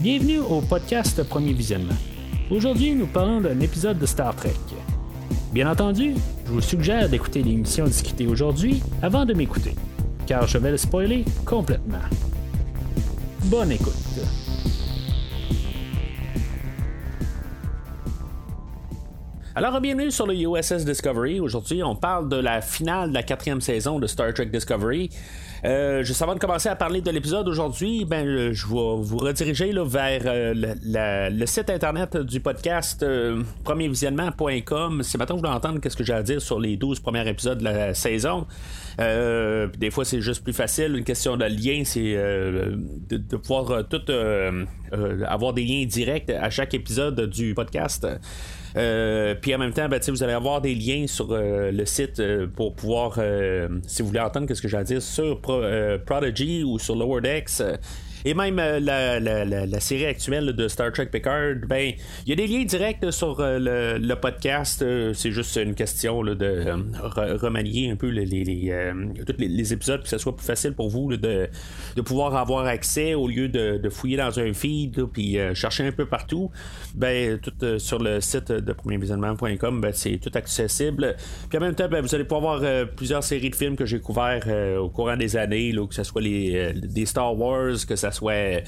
Bienvenue au podcast Premier Visionnement. Aujourd'hui, nous parlons d'un épisode de Star Trek. Bien entendu, je vous suggère d'écouter l'émission discutée aujourd'hui avant de m'écouter, car je vais le spoiler complètement. Bonne écoute. Alors, bienvenue sur le USS Discovery. Aujourd'hui, on parle de la finale de la quatrième saison de Star Trek Discovery. Euh, juste avant de commencer à parler de l'épisode aujourd'hui, ben, euh, je vais vous rediriger là, vers euh, le, site internet du podcast premiervisionnement.com. C'est maintenant vous voulez entendre qu'est-ce que j'ai à dire sur les 12 premiers épisodes de la saison. des fois, c'est juste plus facile. Une question de lien, c'est de, pouvoir tout avoir des liens directs à chaque épisode du podcast. Euh, puis en même temps, ben, vous allez avoir des liens sur euh, le site euh, pour pouvoir, si vous voulez entendre ce que j'ai à dire sur Prodigy ou sur Lower et même euh, la, série actuelle de Star Trek Picard, ben, il y a des liens directs sur euh, le, podcast. Euh, c'est juste une question de remanier un peu les, tous les, épisodes, pour que ce soit plus facile pour vous de, pouvoir avoir accès au lieu de, fouiller dans un feed, puis chercher un peu partout. Ben, tout sur le site de premiervisionnement.com, ben, c'est tout accessible. Puis en même temps, ben, vous allez pouvoir voir plusieurs séries de films que j'ai couverts au courant des années, que ce soit les, des Star Wars, que ça soit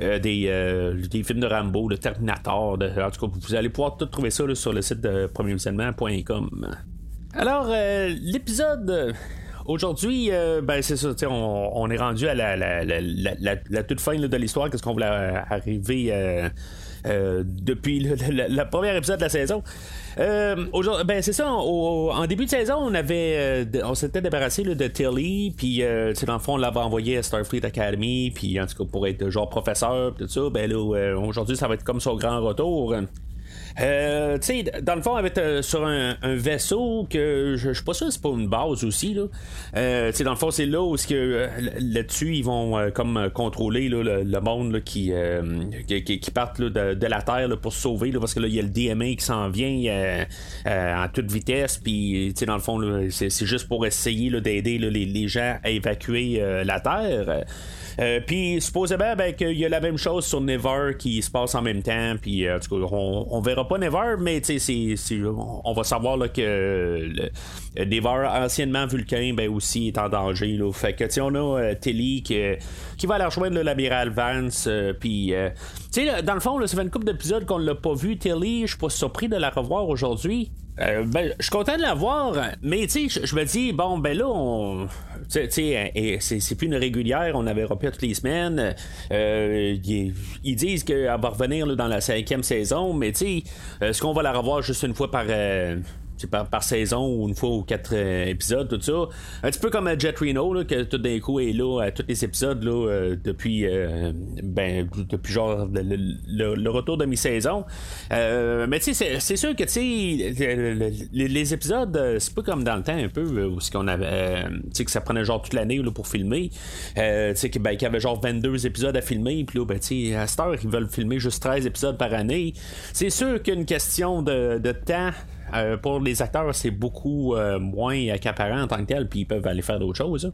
euh, des, euh, des, films de Rambo, de Terminator. De, en tout cas, vous allez pouvoir tout trouver ça sur le site de premiervisionnement.com. Alors, euh, l'épisode. Aujourd'hui, ben c'est ça, on, est rendu à la, la, toute fin de l'histoire, qu'est-ce qu'on voulait arriver depuis le, premier épisode de la saison. Euh, ben c'est ça. en début de saison, on avait, euh, on s'était débarrassé de Tilly, puis euh, dans le fond, on l'avait envoyé à Starfleet Academy, puis en tout cas pour être genre professeur, tout ça. Ben là, aujourd'hui, ça va être comme son grand retour. Euh, tu sais, dans le fond, avec euh, sur un, vaisseau que je, suis pas sûr c'est pas une base aussi. Là. Euh, dans le fond, c'est là où que là-dessus, ils vont comme contrôler le, monde qui, qui, qui, partent de, la Terre pour se sauver. parce que là, il y a le DMA qui s'en vient en toute vitesse. Puis, dans le fond, c'est juste pour essayer d'aider les, les, gens à évacuer la Terre. Euh, puis supposément ben, qu'il y a la même chose sur Never qui se passe en même temps. Puis euh, en tout cas, on, verra pas Never, mais on va savoir que Never, anciennement Vulcain, ben, aussi est en danger. Fait que on a euh, Tilly qui, qui va aller rejoindre l'amiral Vance. puis dans le fond, là, ça fait une couple d'épisodes qu'on l'a pas vu. Tilly, je suis pas surpris de la revoir aujourd'hui. Ben, je suis content de la voir, mais tu sais, je me dis, bon, ben là, on. Sais, c'est plus une régulière, on avait repris toutes les semaines. Euh, ils, disent qu'elle va revenir dans la cinquième saison, mais tu sais, est-ce qu'on va la revoir juste une fois par, euh, par, par, saison ou une fois ou quatre euh, épisodes, tout ça. Un petit peu comme euh, Jet Reno, là, que tout d'un coup est là à tous les épisodes là, euh, depuis, ben, depuis genre le, retour de mi-saison. mais tu sais, c'est sûr que tu sais, les, épisodes, c'est pas comme dans le temps un peu où qu'on avait, tu sais, que ça prenait genre toute l'année pour filmer. tu sais, ben, qu'il y avait genre 22 épisodes à filmer, puis là, ben, tu sais, à cette heure, ils veulent filmer juste 13 épisodes par année. C'est sûr qu'une question de, de temps euh, pour les acteurs, c'est beaucoup euh, moins accaparant en tant que tel, puis ils peuvent aller faire d'autres choses.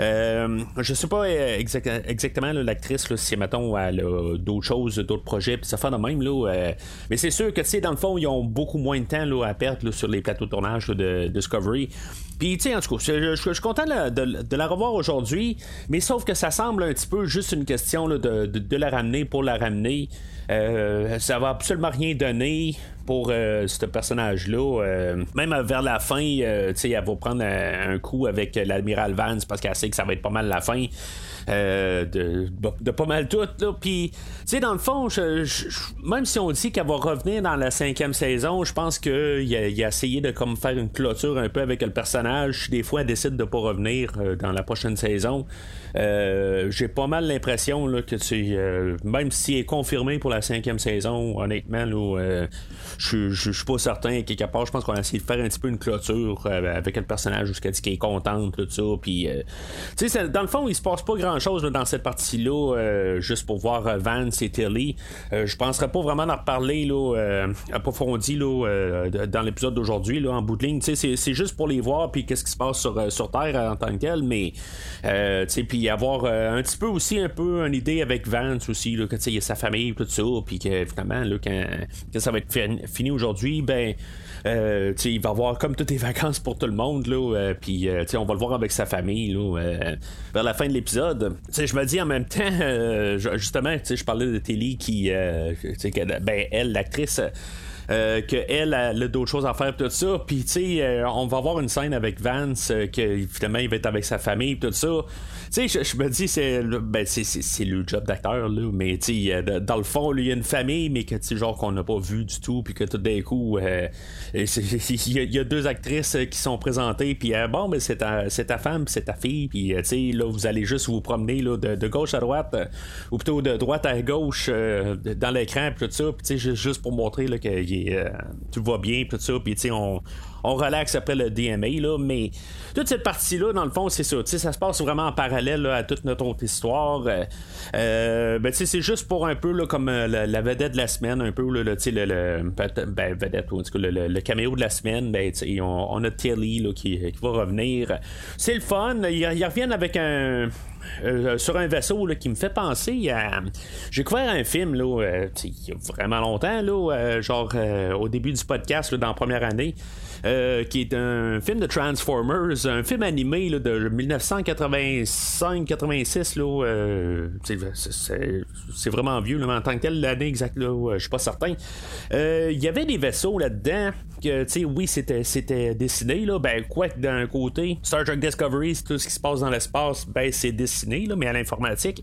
Euh, je sais pas exactement l'actrice, si mettons, elle a d'autres choses, d'autres projets, puis ça fait de même. Là, mais c'est sûr que, tu dans le fond, ils ont beaucoup moins de temps là, à perdre sur les plateaux de tournage de Discovery. Puis, tu sais, en tout cas, je, suis content de, la revoir aujourd'hui, mais sauf que ça semble un petit peu juste une question de, la ramener pour la ramener. Euh, ça va absolument rien donner pour euh, ce personnage-là. Euh, même vers la fin, sais, elle va prendre un, coup avec l'admiral Vance parce qu'elle sait que ça va être pas mal la fin. de, pas mal tout. Puis, tu sais, dans le fond, même si on dit qu'elle va revenir dans la cinquième saison, je pense qu'il a, a essayé de comme faire une clôture un peu avec le personnage des fois, elle décide de pas revenir euh, dans la prochaine saison. Euh, j'ai pas mal l'impression que tu, euh, même si est confirmé pour la cinquième saison, honnêtement, je suis pas certain. Quelque part, je pense qu'on a essayé de faire un petit peu une clôture avec le personnage jusqu'à ce qu'il est contente, tout ça. Puis, dans le fond, il se passe pas grand grand-chose dans cette partie-là, juste pour voir Vance et Tilly. je penserais pas vraiment en reparler là, approfondi là, dans l'épisode d'aujourd'hui, en bout de ligne. C'est juste pour les voir, puis qu'est-ce qui se passe sur, sur Terre en tant que tel, mais puis avoir un petit peu aussi un peu une idée avec Vance aussi, là, que il y a sa famille, tout ça, puis que finalement, là, quand, ça va être fini aujourd'hui, ben. Euh, il va avoir comme toutes les vacances pour tout le monde, là, euh, puis euh, on va le voir avec sa famille là, vers la fin de l'épisode. Je me dis en même temps, justement, je parlais de Telly qui, ben, elle, l'actrice. Euh, qu'elle a, d'autres choses à faire tout ça. Puis tu sais on va avoir une scène avec Vance que finalement il va être avec sa famille tout ça. Tu sais, je, me dis, c'est ben, c'est le job d'acteur, là, mais tu dans le fond, il y a une famille, mais que tu genre qu'on n'a pas vu du tout, puis que tout d'un coup, euh, il y, a deux actrices euh, qui sont présentées, puis euh, bon, ben, c'est ta, ta femme, c'est ta fille, puis tu sais, là, vous allez juste vous promener là, de, gauche à droite, ou plutôt de droite à gauche dans l'écran, puis tout ça, puis tu sais, juste pour montrer que tu vois bien, tout ça, puis tu sais, on on relaxe après le DMA, là, mais toute cette partie-là, dans le fond, c'est ça. Ça se passe vraiment en parallèle à toute notre autre histoire. Euh, euh ben, c'est juste pour un peu là, comme euh, la, vedette de la semaine, un peu le, le, ben, vedette, le, caméo de la semaine. Ben, on, a Tilly là, qui, va revenir. C'est le fun. Ils, reviennent avec un. Euh, sur un vaisseau là, qui me fait penser à. J'ai couvert un film là, il y a vraiment longtemps, là, genre au début du podcast dans la première année. Euh, qui est un film de Transformers, un film animé là, de 1985-86. Euh, c'est vraiment vieux, là, mais en tant que tel, l'année exacte, je suis pas certain. Euh, il y avait des vaisseaux là-dedans que, tu sais, oui, c'était, dessiné, là, ben, quoi d'un côté, Star Trek Discovery, tout ce qui se passe dans l'espace, ben, c'est dessiné, là, mais à l'informatique.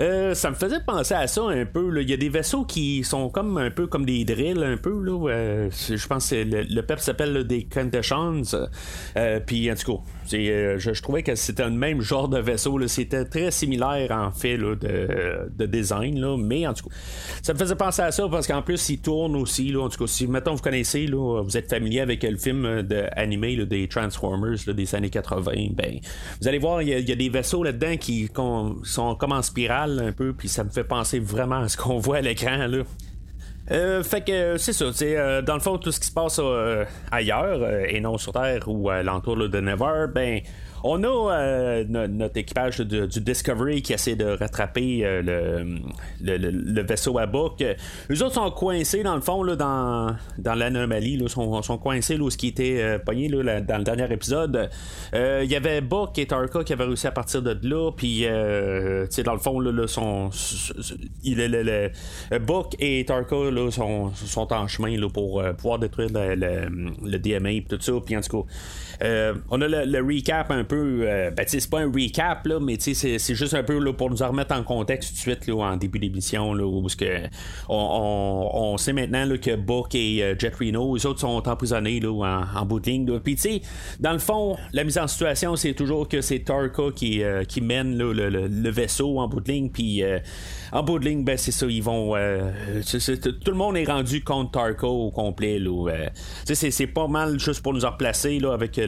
Euh, ça me faisait penser à ça un peu. Il y a des vaisseaux qui sont comme un peu comme des drills, un peu. Là, euh, je pense que le, le s'appelle des conditions. Euh, puis en tout cas, je, trouvais que c'était le même genre de vaisseau. C'était très similaire en fait de, design. Mais en tout cas, ça me faisait penser à ça parce qu'en plus, il tourne aussi. En tout cas, si maintenant vous connaissez, vous êtes familier avec le film de, animé des Transformers des années 80, ben, vous allez voir, il y, a des vaisseaux là-dedans qui sont comme en spirale un peu, puis ça me fait penser vraiment à ce qu'on voit à l'écran. Euh, fait que c'est ça, c'est euh, dans le fond tout ce qui se passe euh, ailleurs et non sur Terre ou à l'entour de Never, ben on a euh, notre équipage du Discovery qui essaie de rattraper euh, le, vaisseau à Book. Eux autres sont coincés dans le fond là, dans, l'anomalie. Ils sont, sont, coincés là, ce qui était euh, pogné là, dans le dernier épisode. Il y avait Book et Tarka qui avaient réussi à partir de là. Puis dans le fond, là, son, il, le, Book et Tarka là, sont, sont en chemin pour pouvoir détruire le, DMA et tout ça. Puis en tout cas, on a le recap un peu euh, ben, c'est pas un recap, là, mais c'est juste un peu là, pour nous remettre en contexte tout de suite là, en début d'émission, où que on, on, sait maintenant là, que Book et euh, Jet Reno, les autres sont emprisonnés là, en, en bout de ligne. Puis, tu sais, dans le fond, la mise en situation, c'est toujours que c'est Tarka qui, euh, qui mène le, le, vaisseau en bout de ligne, puis en bout de ligne, ben, c'est ça, ils vont. tout le monde est rendu contre Tarka au complet. Là, c'est pas mal juste pour nous replacer là, avec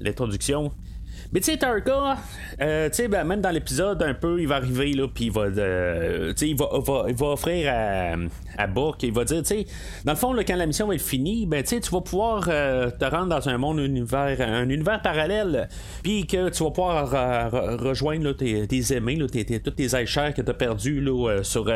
l'introduction. Mais tu sais, Tarka, euh, tu sais, ben, même dans l'épisode, un peu, il va arriver, là, puis il va, euh, il va, il va offrir à, à Book, il va dire, tu sais, dans le fond, là, quand la mission va être finie, ben, tu vas pouvoir euh, te rendre dans un monde univers, un univers parallèle, puis que tu vas pouvoir rejoindre tes, tes, aimés, là, tes, tes, toutes tes que tu as perdus là, sur,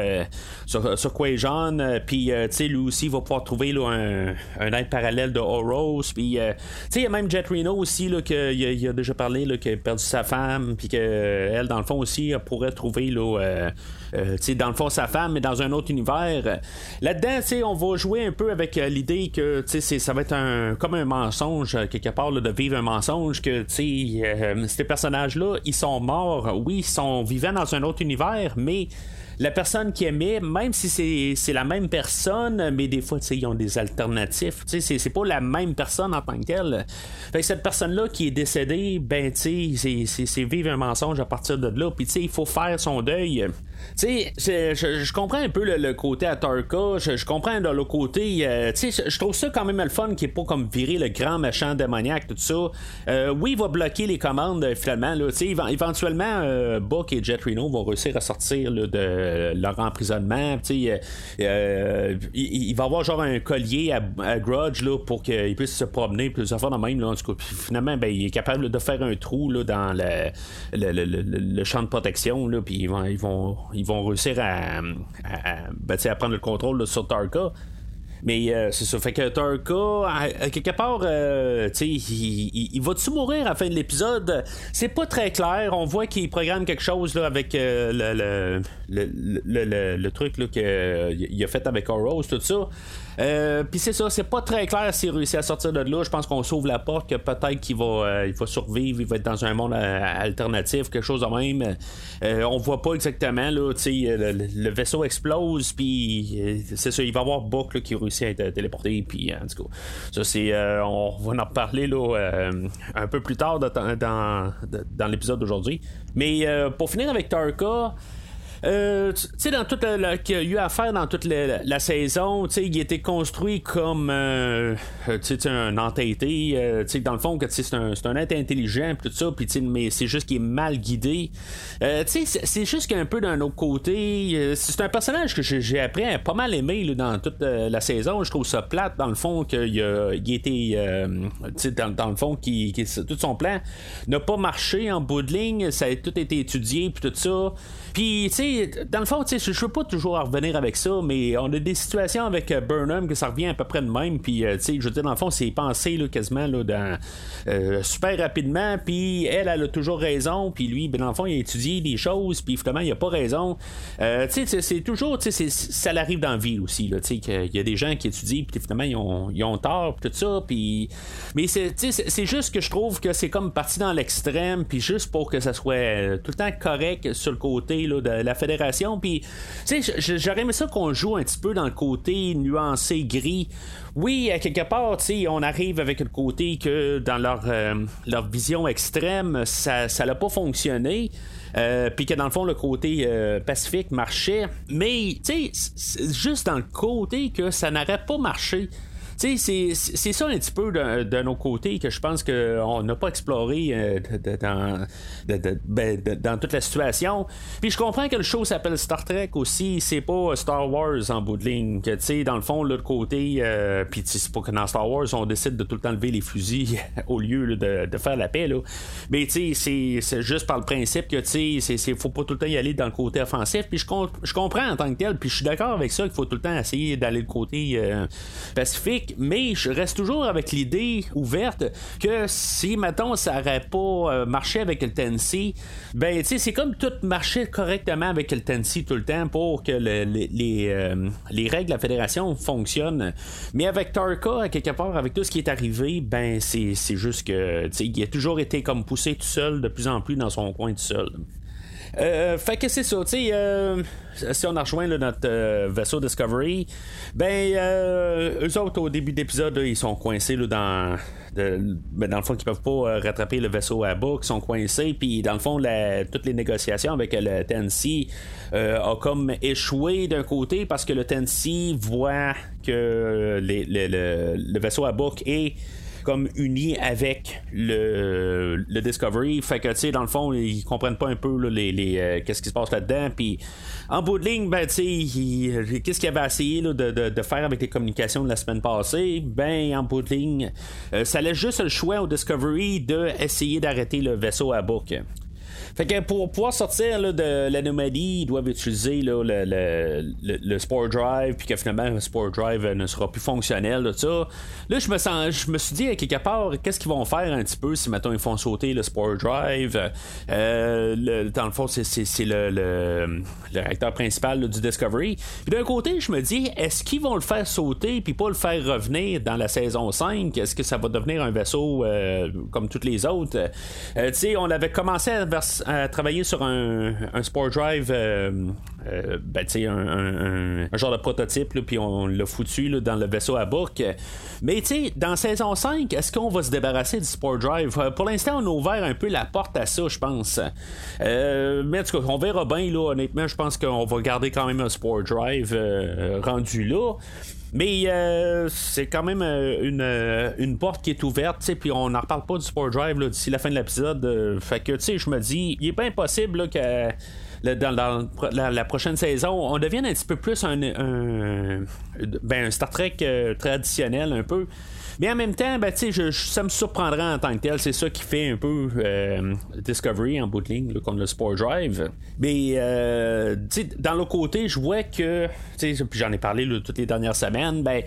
sur, sur Quajon, puis, tu sais, lui aussi, il va pouvoir trouver là, un, un être parallèle de Horos, puis, tu sais, il y a même Jet Reno aussi, là, qu'il a déjà parlé qui a perdu sa femme, puis qu'elle, dans le fond aussi, pourrait trouver là, euh, euh, dans le fond sa femme, mais dans un autre univers. Là-dedans, on va jouer un peu avec euh, l'idée que ça va être un, comme un mensonge, quelque part, de vivre un mensonge, que ces personnages-là, ils sont morts, oui, ils sont vivants dans un autre univers, mais la personne qui aimait, même si c'est la même personne, mais des fois, ils ont des alternatifs. C'est pas la même personne en tant que. Fait que cette personne-là qui est décédée, ben, ben, tu sais, c'est vivre un mensonge à partir de là. Puis, tu sais, il faut faire son deuil. Tu sais, je, comprends un peu le, côté à Tarka, je, comprends le côté, euh, tu sais, je trouve ça quand même le fun qui est pas comme virer le grand méchant démoniaque, tout ça. Euh, oui, il va bloquer les commandes euh, finalement, là, tu sais, éventuellement, Buck et Jet Reno vont réussir à sortir de leur emprisonnement, tu sais, il, va avoir genre un collier à, Grudge, là, pour qu'il puisse se promener, plusieurs fois dans même, là, en tout cas, puis, ben, il est capable de faire un trou, là, dans le, le, champ de protection, là, puis ils vont, ils vont ils vont réussir à, ben, prendre le contrôle sur Tarka. Mais euh, c'est ça. Fait que Tarka, quelque part, euh, il, va tu mourir à la fin de l'épisode? C'est pas très clair. On voit qu'il programme quelque chose avec euh, le, truc qu'il a fait avec Oros, tout ça. Euh, puis c'est ça, c'est pas très clair s'il réussit à sortir de là. Je pense qu'on s'ouvre la porte, que peut-être qu'il va, euh, il va survivre, il va être dans un monde euh, alternatif, quelque chose de même. on voit pas exactement, là, le, le vaisseau explose, puis c'est ça, il va y avoir Buck qui réussit à être téléporté, puis en tout cas, ça c'est, on va en reparler là, un peu plus tard dans, dans, dans l'épisode d'aujourd'hui. Mais pour finir avec Tarka, euh, tu sais, dans toute la, qu'il a eu à faire dans toute la, saison, tu sais, il était construit comme euh, un entêté. Euh, tu sais, dans le fond, que c'est un, c'est un être intelligent, tout ça, puis mais c'est juste qu'il est mal guidé. Euh, tu sais, c'est juste qu'un peu d'un autre côté, c'est un personnage que j'ai appris à pas mal aimer dans toute la saison. Je trouve ça plate, dans le fond, qu'il a, il était, dans, dans, le fond, qui, tout son plan n'a pas marché en bout de ligne. Ça a tout été étudié, puis tout ça. Puis, tu sais, dans le fond, tu sais, je veux pas toujours revenir avec ça, mais on a des situations avec euh, Burnham que ça revient à peu près de même. Puis, euh, tu sais, je veux dire, dans le fond, c'est pensé là, quasiment là, dans, euh, super rapidement. Puis, elle, elle a toujours raison. Puis, lui, ben, dans le fond, il a étudié des choses. Puis, finalement, il a pas raison. tu sais, c'est toujours, tu sais, ça l'arrive dans la vie aussi. Tu sais, qu'il y a des gens qui étudient. Puis, finalement, ils ont, ils ont tort. Tout ça. Puis, mais c'est, juste que je trouve que c'est comme parti dans l'extrême. Puis, juste pour que ça soit tout le temps correct sur le côté de la fédération. Puis, tu sais, j'aurais aimé ça qu'on joue un petit peu dans le côté nuancé gris. Oui, à quelque part, tu on arrive avec le côté que dans leur, euh, vision extrême, ça n'a pas fonctionné. Euh, puis que dans le fond le côté euh, pacifique marchait mais tu juste dans le côté que ça n'aurait pas marché c'est ça un petit peu de, nos côtés que je pense qu'on n'a pas exploré euh, dans, ben, dans toute la situation. Puis je comprends que le show s'appelle Star Trek aussi, c'est pas Star Wars en bout de ligne. Que, tu sais, dans le fond, l'autre côté, euh, puis c'est pas que dans Star Wars, on décide de tout le temps lever les fusils au lieu de, faire la paix. Là. Mais tu sais, c'est juste par le principe que tu sais, faut pas tout le temps y aller dans le côté offensif. Puis je, je comprends en tant que tel, puis je suis d'accord avec ça qu'il faut tout le temps essayer d'aller le côté euh, pacifique mais je reste toujours avec l'idée ouverte que si, mettons, ça n'aurait pas euh, marché avec le Tennessee, ben, tu sais, c'est comme tout marcher correctement avec le Tennessee tout le temps pour que les, euh, les, règles de la fédération fonctionnent. Mais avec Tarka, quelque part, avec tout ce qui est arrivé, ben, c'est juste que, tu sais, il a toujours été comme poussé tout seul, de plus en plus dans son coin tout seul. Euh, fait que c'est ça, tu sais, euh, si on a rejoint notre euh, vaisseau Discovery, ben, eux autres, au début d'épisode, ils sont coincés là, dans. ben, dans le fond, ils peuvent pas rattraper le vaisseau à bas, ils sont coincés, puis dans le fond, toutes les négociations avec le Tennessee a comme échoué d'un côté parce que le Tennessee voit que le, vaisseau à bouc est comme uni avec le, le Discovery. Fait que, tu sais, dans le fond, ils comprennent pas un peu les, les euh, qu'est-ce qui se passe là-dedans. Puis, en bout de ligne, ben, tu sais, qu'est-ce qu'il avait essayé de, de, de, faire avec les communications de la semaine passée? Ben, en bout de ligne, euh, ça laisse juste le choix au Discovery d'essayer d'arrêter le vaisseau à bouc. Fait que pour pouvoir sortir de l'anomalie, ils doivent utiliser le, le, le, Sport Drive, puis que finalement le Sport Drive ne sera plus fonctionnel. Là, ça. là je me sens, je me suis dit quelque part, qu'est-ce qu'ils vont faire un petit peu si maintenant ils font sauter le Sport Drive? Euh, dans le fond, c'est, le, le, réacteur principal du Discovery. Puis d'un côté, je me dis, est-ce qu'ils vont le faire sauter puis pas le faire revenir dans la saison 5 Est-ce que ça va devenir un vaisseau euh, comme tous les autres? Euh, Tu sais, on avait commencé à, à travailler sur un, Sport Drive euh, ben, un, un, genre de prototype, puis on l'a foutu dans le vaisseau à bouc. Mais dans saison 5, est-ce qu'on va se débarrasser du Sport Drive? Pour l'instant, on a ouvert un peu la porte à ça, je pense. mais en tout cas, on verra bien, là, honnêtement, je pense qu'on va garder quand même un Sport Drive rendu là. Mais euh, c'est quand même euh, une, euh, une, porte qui est ouverte, puis on n'en reparle pas du Sport Drive d'ici la fin de l'épisode. fait que, tu sais, je me dis, il est pas impossible que dans, la, prochaine saison, on devienne un petit peu plus un, ben, un Star Trek traditionnel, un peu. Mais en même temps, ben, ça me surprendrait en tant que tel. C'est ça qui fait un peu euh, Discovery en bout de ligne, le Sport Drive. Mais euh, dans le côté, je vois que, j'en ai parlé toutes les dernières semaines, ben,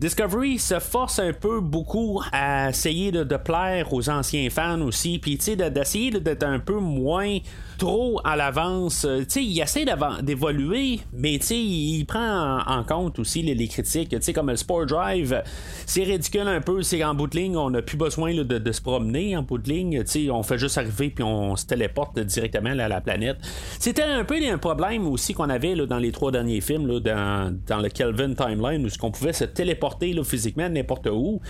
Discovery se force un peu beaucoup à essayer de, plaire aux anciens fans aussi, puis d'essayer d'être un peu moins trop à l'avance. Euh, il essaie d'évoluer, mais il prend en, compte aussi les, critiques. comme le Sport Drive, c'est ridicule un peu. C'est en bout de ligne, on n'a plus besoin de, se promener en bout de ligne. on fait juste arriver puis on se téléporte directement à la planète. C'était un peu un problème aussi qu'on avait dans les trois derniers films, dans, le Kelvin Timeline, où on pouvait se téléporter physiquement n'importe où.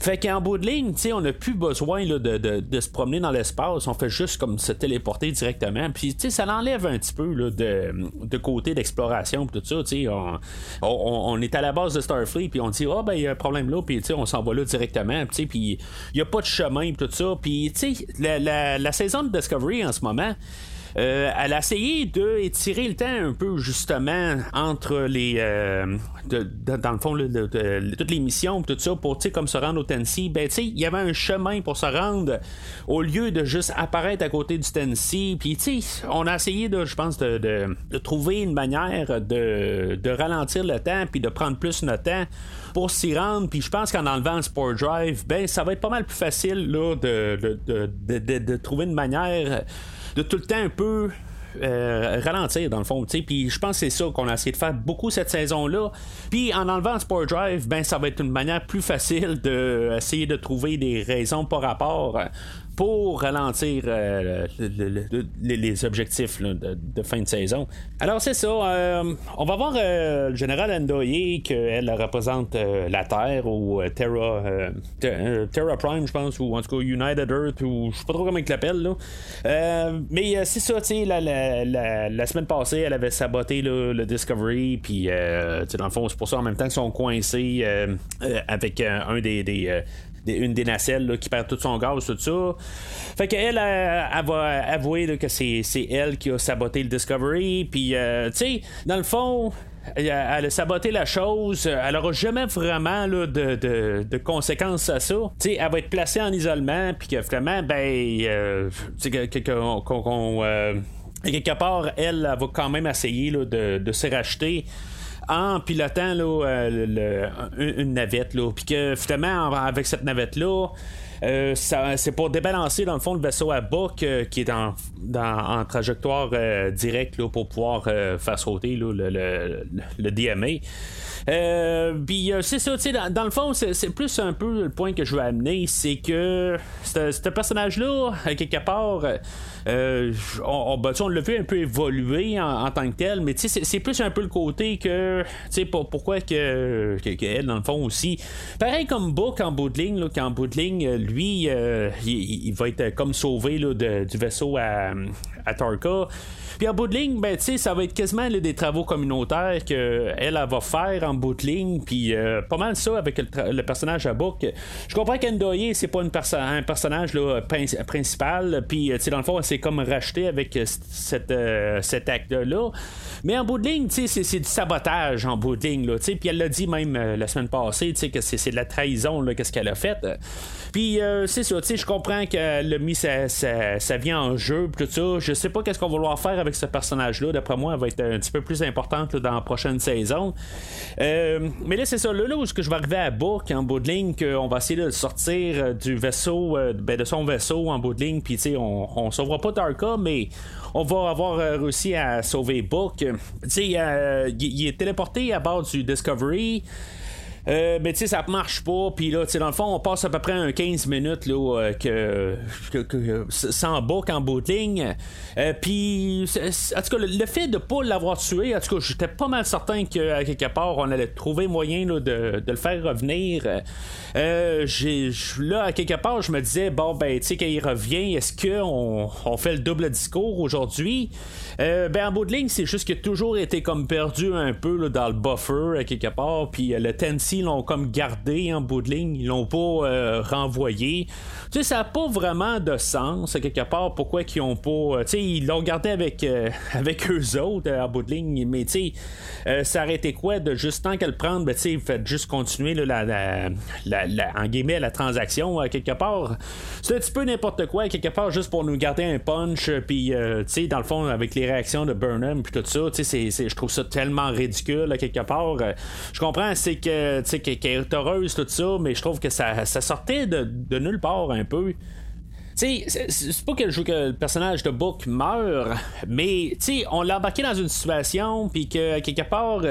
Fait qu'en bout de ligne, on n'a plus besoin de, se promener dans l'espace. On fait juste comme se téléporter directement. Puis ça l'enlève un petit peu de, côté d'exploration tout ça. On, on, est à la base de Starfleet, puis on dit, ah, oh, ben, il y a un problème là, puis on s'en là directement, puis il n'y a pas de chemin, tout ça. Puis, la, la, la saison de Discovery en ce moment, euh, elle a essayé de étirer le temps un peu justement entre les euh, dans le fond toutes les missions tout ça pour comme se rendre au Tennessee. Ben tu il y avait un chemin pour se rendre au lieu de juste apparaître à côté du Tennessee. Puis tu on a essayé de je pense de, trouver une manière de, de ralentir le temps puis de prendre plus notre temps pour s'y rendre. Puis je pense qu'en enlevant le Sport Drive, ben ça va être pas mal plus facile là, de, de, de, trouver une manière de tout le temps un peu euh, ralentir dans le fond. Puis je pense que c'est ça qu'on a essayé de faire beaucoup cette saison-là. Puis en enlevant le Sport Drive, ben ça va être une manière plus facile d'essayer de, de trouver des raisons par rapport pour ralentir euh, les, objectifs de, fin de saison. Alors c'est ça, euh, on va voir euh, le général Endoye qu'elle représente la Terre ou Terra, Terra Prime, je pense, ou en tout cas United Earth, ou je sais pas trop comment il l'appelle. mais c'est ça, tu la, la, semaine passée, elle avait saboté le Discovery, puis dans le fond, c'est pour ça en même temps qu'ils sont coincés avec un des une des nacelles qui perd tout son gaz, tout ça. Fait qu'elle, elle, va avouer que c'est, elle qui a saboté le Discovery. Puis, euh, tu sais, dans le fond, elle a saboté la chose, elle aura jamais vraiment de, conséquences à ça. elle va être placée en isolement, puis que vraiment, ben, euh, qu'on, euh, quelque part, elle, va quand même essayer de se racheter en pilotant là, euh, une navette. Puis que finalement, avec cette navette-là, euh, c'est pour débalancer dans le fond le vaisseau à bas qui est en, en trajectoire euh, directe pour pouvoir faire sauter le, le, le, DMA. Puis c'est ça, dans, dans le fond, c'est plus un peu le point que je veux amener, c'est que ce personnage-là, quelque part, euh, on, ben, on, l'a vu un peu évoluer en, tant que tel, mais c'est plus un peu le côté que, pour, pourquoi que, elle, dans le fond aussi. Pareil comme Book en bout de ligne, qu'en bout lui, euh, il, va être comme sauvé du vaisseau à, à Tarka. Puis en bout de ligne, ben, ça va être quasiment des travaux communautaires qu'elle elle, va faire en bout de ligne. Puis euh, pas mal ça avec le, personnage à Book. Je comprends qu'Endoye, c'est pas un personnage là, principal. Puis dans le fond, c'est comme racheté avec euh, euh, cet acte-là. Mais en bout de ligne, c'est du sabotage en bout de ligne. Puis elle l'a dit même la semaine passée que c'est de la trahison, qu'est-ce qu'elle a fait. Puis c'est ça, je comprends qu'elle a mis ça, ça, vient en jeu, tout ça. Je sais pas qu'est-ce qu'on va vouloir faire avec ce personnage-là. D'après moi, elle va être un petit peu plus importante dans la prochaine saison. Euh, mais là, c'est ça. Là, où je vais arriver à Book en bout de ligne, qu'on va essayer de sortir euh, du vaisseau, euh, ben, de son vaisseau en bout de ligne. Puis, on, on sauvera pas Tarka, mais on va avoir réussi à sauver Book. Tu sais, il est téléporté à bord du Discovery. Euh, mais tu sais, ça marche pas. Puis là, tu sais, dans le fond, on passe à peu près un 15 minutes là, euh, que, sans bouc en bout de ligne. Euh, puis, en tout cas, le, fait de pas l'avoir tué, en tout cas, j'étais pas mal certain qu'à quelque part, on allait trouver moyen de, de, le faire revenir. là, à quelque part, je me disais, bon, ben, tu sais, quand il revient, est-ce qu'on on fait le double discours aujourd'hui? ben, en bout de ligne, c'est juste qu'il a toujours été comme perdu un peu là, dans le buffer, à quelque part. Puis, le Tennessee ils l'ont comme gardé en bout de ligne, ils l'ont pas euh, renvoyé. Tu sais, ça n'a pas vraiment de sens, quelque part, pourquoi ils ont pas. Euh, tu sais, ils l'ont gardé avec, euh, avec eux autres en bout de ligne, mais tu sais, ça aurait été quoi de juste tant qu'elle prendre, ben, tu sais, faites juste continuer la, la, la, en la transaction, quelque part. C'est un petit peu n'importe quoi, quelque part, juste pour nous garder un punch, puis, tu sais, dans le fond, avec les réactions de Burnham, puis tout ça, tu sais, je trouve ça tellement ridicule, quelque part. je comprends, c'est que qui, est heureuse, tout ça, mais je trouve que ça, ça sortait de nulle part un peu sais, c'est pas que veux que le personnage de Book meure, mais sais, on l'a embarqué dans une situation, puis que quelque part,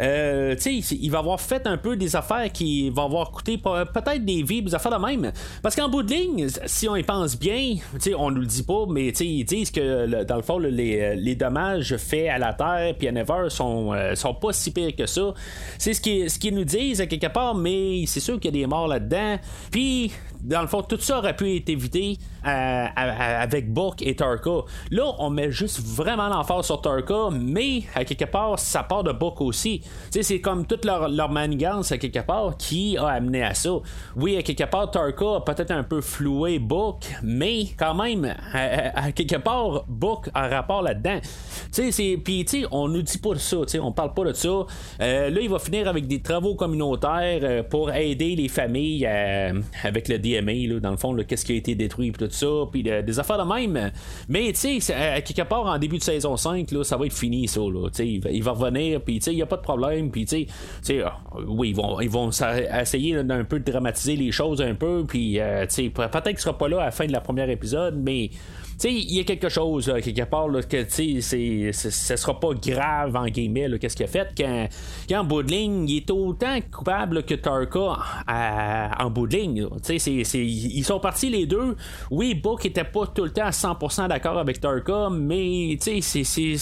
euh, il va avoir fait un peu des affaires qui vont avoir coûté peut-être des vies, des affaires de même. Parce qu'en bout de ligne, si on y pense bien, sais, on nous le dit pas, mais sais, ils disent que dans le fond, les, les, dommages faits à la Terre puis à Never sont, euh, sont pas si pires que ça. C'est ce qu'ils ce nous disent à quelque part, mais c'est sûr qu'il y a des morts là-dedans. Puis, dans le fond, tout ça aurait pu être évité euh, avec Book et Tarka. Là, on met juste vraiment l'emphase sur Tarka, mais à quelque part, ça part de Book aussi. c'est comme toute leur, leur, manigance à quelque part qui a amené à ça. Oui, à quelque part, Tarka a peut-être un peu floué Book, mais quand même, à, quelque part, Book a rapport là-dedans. Puis, on nous dit pas de ça, on parle pas de ça. Euh, là, il va finir avec des travaux communautaires euh, pour aider les familles avec le DMA, dans le fond, qu'est-ce qui a été détruit, tout ça, puis des affaires de même. Mais, tu sais, à quelque part, en début de saison 5, là, ça va être fini, ça, là. Il va, il va revenir, puis, tu sais, il n'y a pas de problème, puis, tu sais, ah, oui, ils vont, ils vont essayer d'un peu de dramatiser les choses un peu, puis, euh, tu sais, peut-être qu'il sera pas là à la fin de la première épisode, mais sais, il y a quelque chose, quelque part, là, que, tu sais, ce sera pas grave, en guillemets, qu'est-ce qu'il a fait, quand, quand bout de ligne, il est autant coupable que Tarka en bout de ligne. Tu sais, ils sont partis les deux. Oui, Book était pas tout le temps à 100% d'accord avec Tarka, mais, tu sais, c'est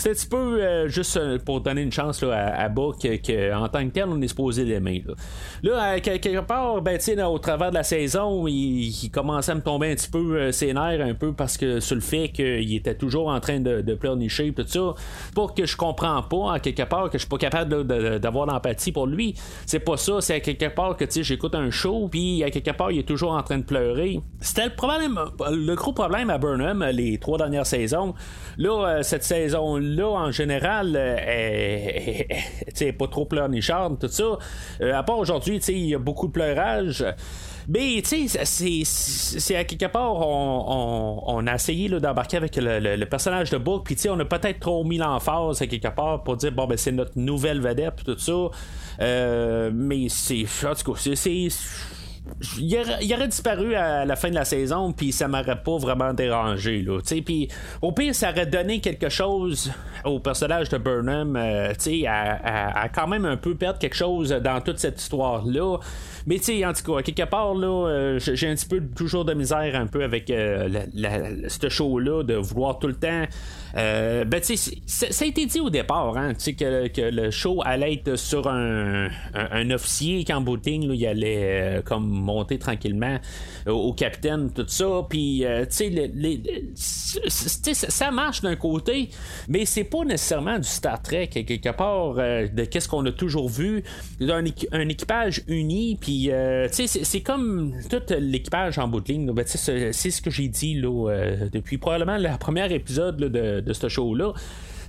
c'est un petit peu euh, juste euh, pour donner une chance là, à, à Book qu'en tant que tel, on est supposé l'aimer. Là, là à, quelque part, ben, au travers de la saison, il, commençait à me tomber un petit peu euh, ses nerfs, un peu parce que sur le fait qu'il était toujours en train de, de pleurnicher, tout ça, pour que je comprends pas, à quelque part, que je suis pas capable d'avoir l'empathie pour lui. C'est pas ça, c'est à quelque part que j'écoute un show, puis à quelque part, il est toujours en train de pleurer. C'était le problème, le gros problème à Burnham les trois dernières saisons. Là, cette saison là, en général, euh, est, pas trop pleurnicharde, tout ça. Euh, à part aujourd'hui, il y a beaucoup de pleurage. Mais tu sais, c'est à quelque part, on, a essayé d'embarquer avec le, personnage de Book, puis tu sais, on a peut-être trop mis l'emphase à quelque part pour dire, bon, ben c'est notre nouvelle vedette, tout ça. Euh, mais c'est. En c'est il aurait, disparu à la fin de la saison, puis ça m'aurait pas vraiment dérangé. Là, puis au pire, ça aurait donné quelque chose au personnage de Burnham euh, à, à, quand même un peu perdre quelque chose dans toute cette histoire-là. Mais tu en tout cas, quelque part, là, euh, j'ai un petit peu toujours de misère un peu avec euh, ce show-là, de vouloir tout le temps. Euh, ben, tu sais, ça a été dit au départ, hein, tu sais, que, le show allait être sur un, un, officier qu'en bout il allait comme monter tranquillement au, capitaine, tout ça. Puis, tu sais, ça marche d'un côté, mais c'est pas nécessairement du Star Trek, quelque part, de qu'est-ce qu'on a toujours vu, un équipage uni, puis euh, c'est comme tout l'équipage en bout de ligne. Ben, c'est ce que j'ai dit là, euh, depuis probablement le premier épisode de, de ce show-là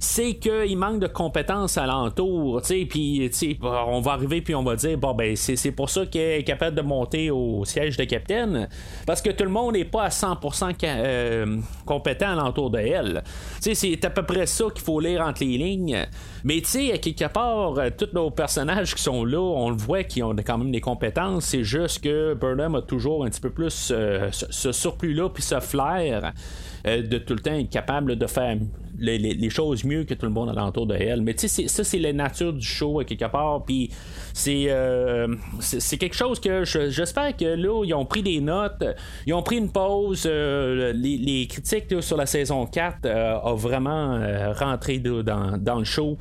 c'est qu'il manque de compétences alentour, tu sais, puis on va arriver puis on va dire, bon, ben, c'est pour ça qu'elle est capable de monter au siège de capitaine, parce que tout le monde n'est pas à 100% euh, compétent alentour de elle. Tu sais, c'est à peu près ça qu'il faut lire entre les lignes. Mais tu sais, à quelque part, euh, tous nos personnages qui sont là, on le voit qu'ils ont quand même des compétences. C'est juste que Burnham a toujours un petit peu plus euh, ce surplus-là, puis ce flair de tout le temps être capable de faire les, choses mieux que tout le monde alentour de elle. Mais tu sais, ça, c'est la nature du show, quelque part. Puis c'est, quelque chose que j'espère que là, ils ont pris des notes, ils ont pris une pause. les, critiques sur la saison 4 ont vraiment rentré dans, le show.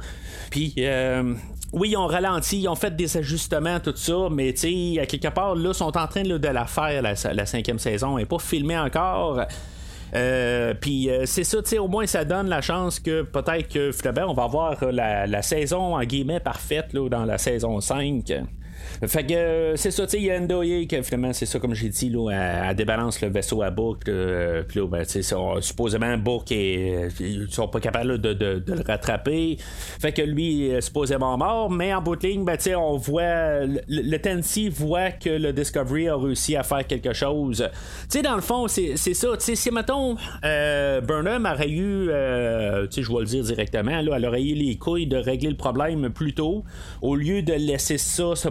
Puis oui, ils ont ralenti, ils ont fait des ajustements, tout ça, mais tu sais, à quelque part, là, sont en train de la faire, la, cinquième saison, n'est pas filmée encore. Euh, puis euh, c'est ça, tu sais, au moins ça donne la chance que peut-être que on va avoir la, la saison en guillemets parfaite là, dans la saison 5. Fait que euh, c'est ça, tu sais, il y a Ndoye qui finalement, c'est ça, comme j'ai dit, là, elle, débalance le vaisseau à Book. Euh, puis là, ben, tu sais, supposément, Book, et, ils sont pas capables de, de, le rattraper. Fait que lui, supposément mort, mais en bout de ligne, ben, tu sais, on voit, le, Tennessee voit que le Discovery a réussi à faire quelque chose. Tu sais, dans le fond, c'est ça, tu sais, si, mettons, euh, Burnham aurait eu, euh, tu sais, je vais le dire directement, là, elle aurait eu les couilles de régler le problème plus tôt, au lieu de laisser ça se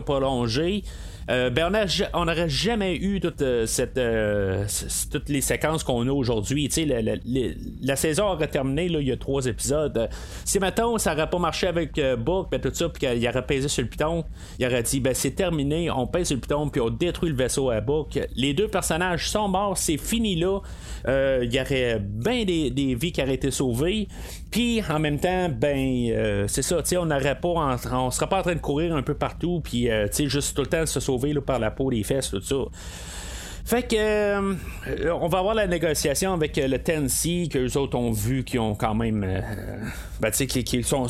euh, ben on n'aurait jamais eu euh, euh, toutes les séquences qu'on a aujourd'hui. La, saison aurait terminé il y a trois épisodes. Si maintenant ça n'aurait pas marché avec Book, ben, tout ça, puis qu'il aurait pesé sur le piton, il aurait dit ben c'est terminé, on pèse sur le piton, puis on détruit le vaisseau à Book. Les deux personnages sont morts, c'est fini là. Il y aurait bien des, vies qui auraient été sauvées. Puis en même temps, ben c'est ça, on n'aurait pas, on serait pas en train de courir un peu partout, puis juste tout le temps se sauver par la peau des fesses, tout ça. Fait que euh, on va avoir la négociation avec euh, le Tennessee que les autres ont vu qui ont quand même euh, ben, tu sais qui, sont,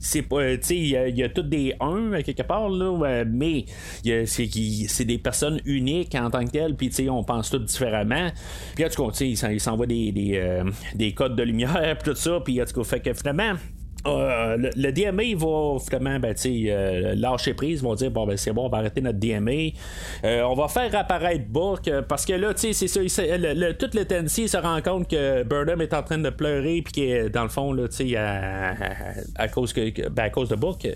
c'est pas tu sais il y, a tous des 1 quelque part là mais c'est des personnes uniques en tant que telles puis tu sais on pense tous différemment. Puis en tout cas tu sais ils s'envoient des, des, des codes de lumière puis tout ça puis en tout cas fait que finalement euh, le, DMA va finalement ben, euh, lâcher prise, vont dire bon ben c'est bon, on va arrêter notre DMA. Euh, on va faire apparaître Book parce que là, c'est ça, le, tout le Tennessee se rend compte que Burnham est en train de pleurer puis est dans le fond là, à, à, cause que ben, à cause de Book.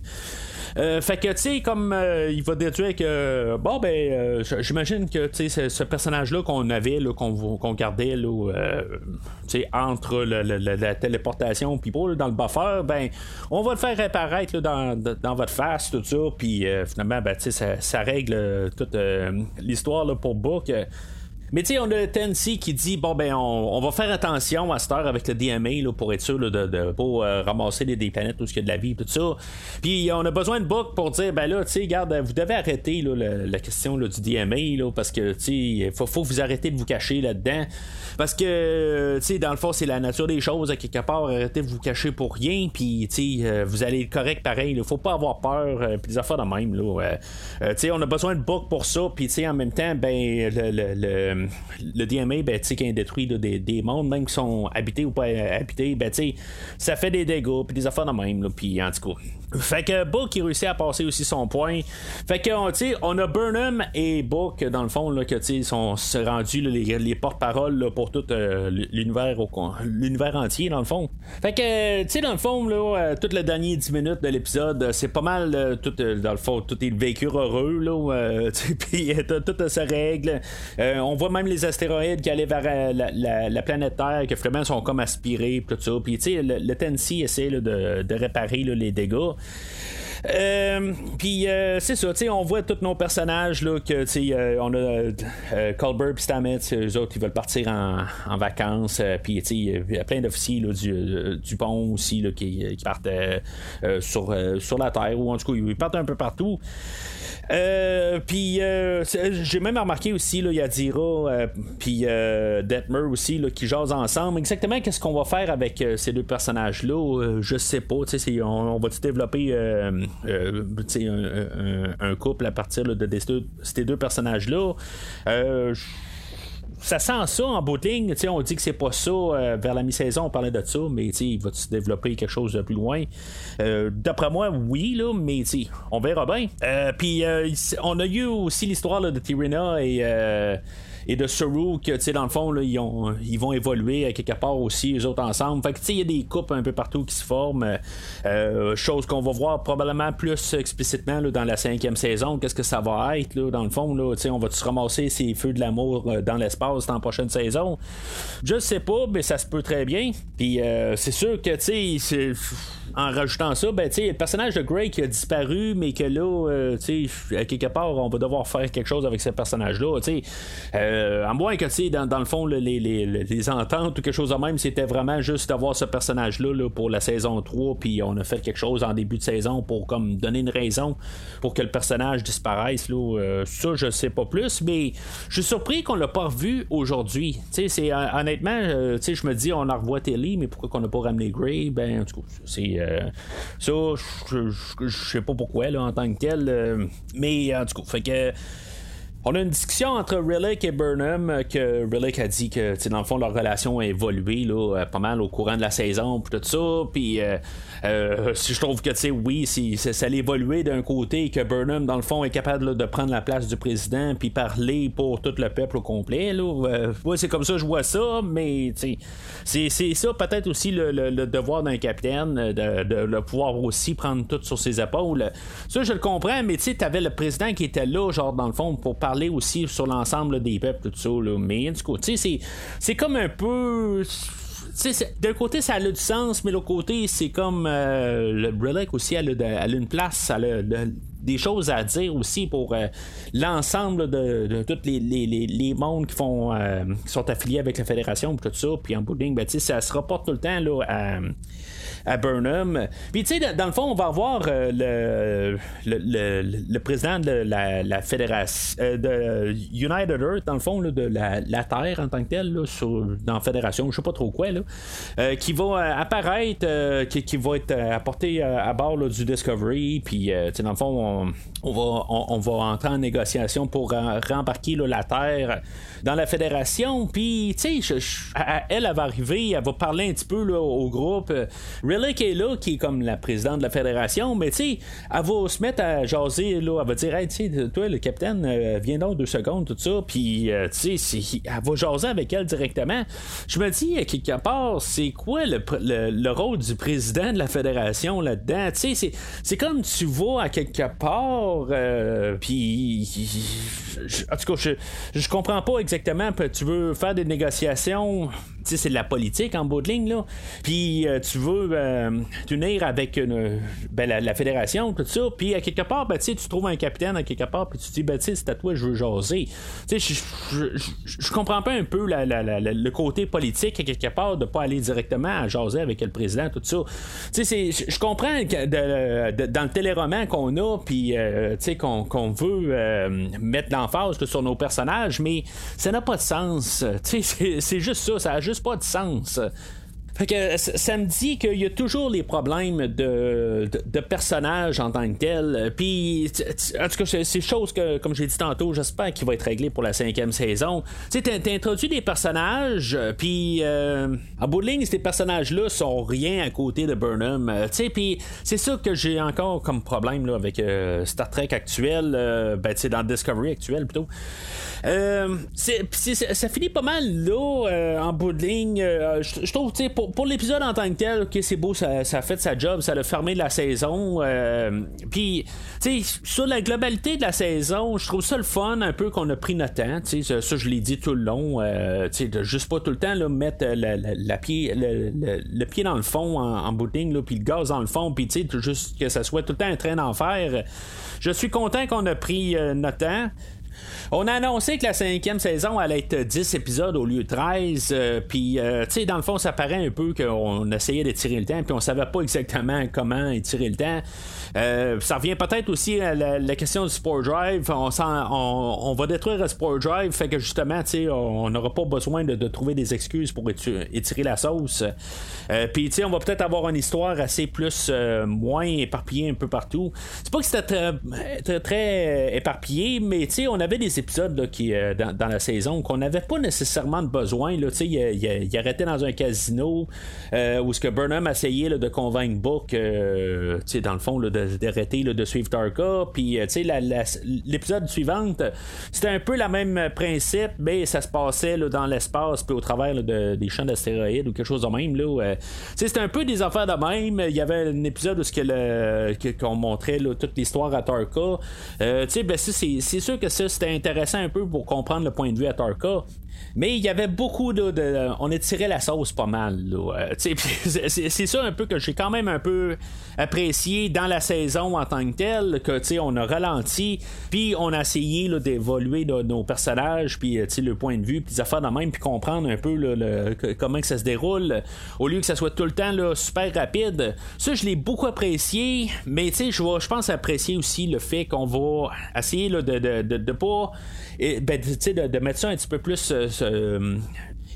Euh, fait que, tu sais, comme euh, il va déduire que, bon, ben, euh, j'imagine que, tu sais, ce, personnage-là qu'on avait, qu'on gardait, là, tu sais, entre la téléportation puis dans le buffer, ben, on va le faire apparaître dans, dans, votre face, tout ça, puis finalement, ben, tu sais, ça, règle toute l'histoire pour Book. Mais tu sais, on a Tennessee qui dit bon ben on, va faire attention à cette heure avec le DMA là, pour être sûr de, de pas euh, ramasser des, planètes où il y a de la vie tout ça. Puis on a besoin de Book pour dire ben là, tu sais, regarde, vous devez arrêter là, la, question là, du DMA là, parce que tu sais, faut, faut vous arrêter de vous cacher là-dedans. Parce que, tu sais, dans le fond, c'est la nature des choses, à quelque part, arrêtez de vous cacher pour rien, puis, tu sais, euh, vous allez être correct pareil, il faut pas avoir peur, euh, puis des affaires de même, là. Euh, tu sais, on a besoin de book pour ça, puis, tu sais, en même temps, ben, le, le, le, DMA, ben, tu sais, qui détruit des, des, mondes, même qui sont habités ou pas habités, ben, ça fait des dégâts, puis des affaires de même, là, puis, en tout cas. Fait que Book, il réussit à passer aussi son point. Fait que, on a Burnham et Book, dans le fond, là, que, sais, sont rendus les, les porte-paroles pour tout euh, l'univers l'univers entier dans le fond. Fait que tu sais dans le fond là euh, tout le dernier 10 minutes de l'épisode euh, c'est pas mal tout dans le fond tout est vécu heureux là puis tout se règle. on voit même les astéroïdes qui allaient vers la, planète Terre que finalement sont comme aspirés tout ça. Puis tu sais le, Tennessee essaie de, réparer les dégâts. Euh, puis euh, c'est ça, on voit tous nos personnages là que euh, on a Colbert puis Stamets, eux autres ils veulent partir en, vacances, puis il y a plein d'officiers du, pont aussi là, qui, partent sur, sur la terre ou en tout cas ils partent un peu partout. Puis euh, j'ai même remarqué aussi, là, il y a Dira euh, puis Detmer aussi là, qui jasent ensemble. Exactement qu'est-ce qu'on va faire avec ces deux personnages-là, je sais pas. On, on va-tu développer un, un, couple à partir de, ces deux personnages-là? ça sent ça en bout de ligne. On dit que c'est pas ça. Euh, vers la mi-saison, on parlait de ça, mais il va se développer quelque chose de plus loin? Euh, d'après moi, oui, là, mais on verra bien. Euh, puis on a eu aussi l'histoire de Tyrina et et de Saru, que, tu sais, dans le fond, là, ils, ont, ils vont évoluer à quelque part aussi, les autres ensemble. Fait que, tu sais, il y a des coupes un peu partout qui se forment. Euh, chose qu'on va voir probablement plus explicitement là, dans la cinquième saison. Qu'est-ce que ça va être, là, dans le fond, là, on va se ramasser ces feux de l'amour euh, dans l'espace dans prochaine saison? Je sais pas, mais ça se peut très bien. Puis, euh, c'est sûr que, tu sais, en rajoutant ça, ben, le personnage de Grey qui a disparu, mais que là, euh, à quelque part, on va devoir faire quelque chose avec ce personnage-là. Euh, à moins que, dans, dans le fond, les, les, les, ententes ou quelque chose de même, c'était vraiment juste d'avoir ce personnage-là là, pour la saison 3, puis on a fait quelque chose en début de saison pour comme donner une raison pour que le personnage disparaisse. Là, euh, ça, je sais pas plus, mais je suis surpris qu'on l'a pas revu aujourd'hui. C'est, honnêtement, euh, je me dis, on a revoit Telly, mais pourquoi qu'on n'a pas ramené Grey? Ben, en tout cas, c'est euh, ça, je sais pas pourquoi là, en tant que tel. Euh, mais en tout cas, fait que on a une discussion entre Relic et Burnham euh, que Relic a dit que dans le fond leur relation a évolué là, euh, pas mal au courant de la saison puis tout ça. Puis euh, je trouve que tu sais oui si, ça a évolué d'un côté que Burnham dans le fond est capable de prendre la place du président puis parler pour tout le peuple au complet là c'est comme ça je vois ça mais c'est, c'est ça peut-être aussi le, devoir d'un capitaine de, de, pouvoir aussi prendre tout sur ses épaules. Ça je le comprends mais tu sais t'avais le président qui était là genre dans le fond pour parler parler aussi sur l'ensemble des peuples, tout ça. Mais du coup, c'est comme un peu d'un côté, ça a du sens, mais l'autre côté, c'est comme euh, le Relic aussi, elle a, une place, elle a des choses à dire aussi pour euh, l'ensemble de, tous les, les, les, mondes qui font euh, qui sont affiliés avec la fédération tout ça puis en bout de ligne ben, ça se rapporte tout le temps là, à, à Burnham. Puis, tu sais, dans le fond, on va avoir euh, le, le, président de la, fédération, euh, de United Earth, dans le fond, de la, Terre en tant que telle, dans la fédération, je sais pas trop quoi, là, euh, qui va apparaître, qui, va être apporté à bord du Discovery. Puis, tu sais, dans le fond, on, va, on, va entrer en négociation pour rembarquer la Terre dans la fédération. Puis, tu sais, elle, elle va arriver, elle va parler un petit peu au groupe. Relic est là, qui est comme la présidente de la fédération, mais tu sais, elle va se mettre à jaser, là, elle va dire, hey, tu sais, toi, le capitaine, euh, viens donc deux secondes, tout ça, puis, euh, tu sais, elle va jaser avec elle directement. Je me dis, à quelque part, c'est quoi le, le, rôle du président de la fédération là-dedans? Tu sais, c'est comme tu vas à quelque part, euh, puis, en tout cas, je, je comprends pas exactement, tu veux faire des négociations c'est de la politique en bout de ligne, là. Puis euh, tu veux euh, t'unir avec ben, la, fédération, tout ça. Puis à quelque part, ben, tu trouves un capitaine à quelque part, puis tu te dis, ben, c'est à toi, je veux jaser. Je comprends pas un peu le côté politique à quelque part de pas aller directement à jaser avec le président, tout ça. Je comprends que dans le téléroman qu'on a, puis euh, qu'on veut mettre l'emphase sur nos personnages, mais ça n'a pas de sens. C'est juste ça, ça a juste pas de sens. Fait que ça me dit qu'il y a toujours les problèmes de, personnages en tant que tel. Puis, en tout cas, c'est chose que, comme j'ai dit tantôt, j'espère qu'il va être réglé pour la cinquième saison. Tu sais, introduit des personnages, puis euh, en bout de ligne, ces personnages-là sont rien à côté de Burnham. Euh, tu sais, puis c'est ça que j'ai encore comme problème là, avec euh, Star Trek actuel, ben, tu sais, dans Discovery actuel plutôt. Euh, ça finit pas mal là, euh, en bout de ligne. Euh, je trouve, tu sais, pour, pour l'épisode en tant que tel, ok, c'est beau, ça, a fait sa job, ça a fermé la saison. Puis, tu sais, sur la globalité de la saison, je trouve ça le fun un peu qu'on a pris notre temps. Tu sais, ça, je l'ai dit tout le long. tu sais, juste pas tout le temps mettre pied, le, pied dans le fond en, ligne, puis le gaz dans le fond, puis tu sais, juste que ça soit tout le temps un train d'enfer. Je suis content qu'on a pris notre temps. On a annoncé que la cinquième saison allait être 10 épisodes au lieu de 13. Euh, puis, euh, tu sais, dans le fond, ça paraît un peu qu'on essayait d'étirer le temps, puis on savait pas exactement comment étirer le temps. Euh, ça revient peut-être aussi à la, question du Sport Drive. On, va détruire le Sport Drive, fait que justement, on n'aura pas besoin de, trouver des excuses pour étirer la sauce. Euh, Puis, on va peut-être avoir une histoire assez plus euh, moins éparpillée un peu partout. C'est pas que c'était très, très, éparpillé, mais on avait des épisodes qui, dans, la saison qu'on n'avait pas nécessairement de besoin. Là, il, il, il, arrêtait dans un casino où ce que Burnham essayait de convaincre Book, dans le fond, d'arrêter de, suivre Tarka. Puis l'épisode suivant, c'était un peu le même principe, mais ça se passait dans l'espace puis au travers des champs d'astéroïdes ou quelque chose de même. Là, c'était un peu des affaires de même. Il y avait un épisode où ce qu'on montrait toute l'histoire à Tarka. Euh, ben, c'est sûr que ça c'était intéressant un peu pour comprendre le point de vue à Tarka. Mais il y avait beaucoup de, de on étirait la sauce pas mal. Euh, c'est ça un peu que j'ai quand même un peu apprécié dans la saison en tant que telle, que on a ralenti, puis on a essayé d'évoluer nos personnages, puis euh, le point de vue, puis des affaires de même, puis comprendre un peu le, comment que ça se déroule, au lieu que ça soit tout le temps super rapide. Ça, je l'ai beaucoup apprécié, mais je pense apprécier aussi le fait qu'on va essayer de, de, de, pas ben, de, de, mettre ça un petit peu plus euh,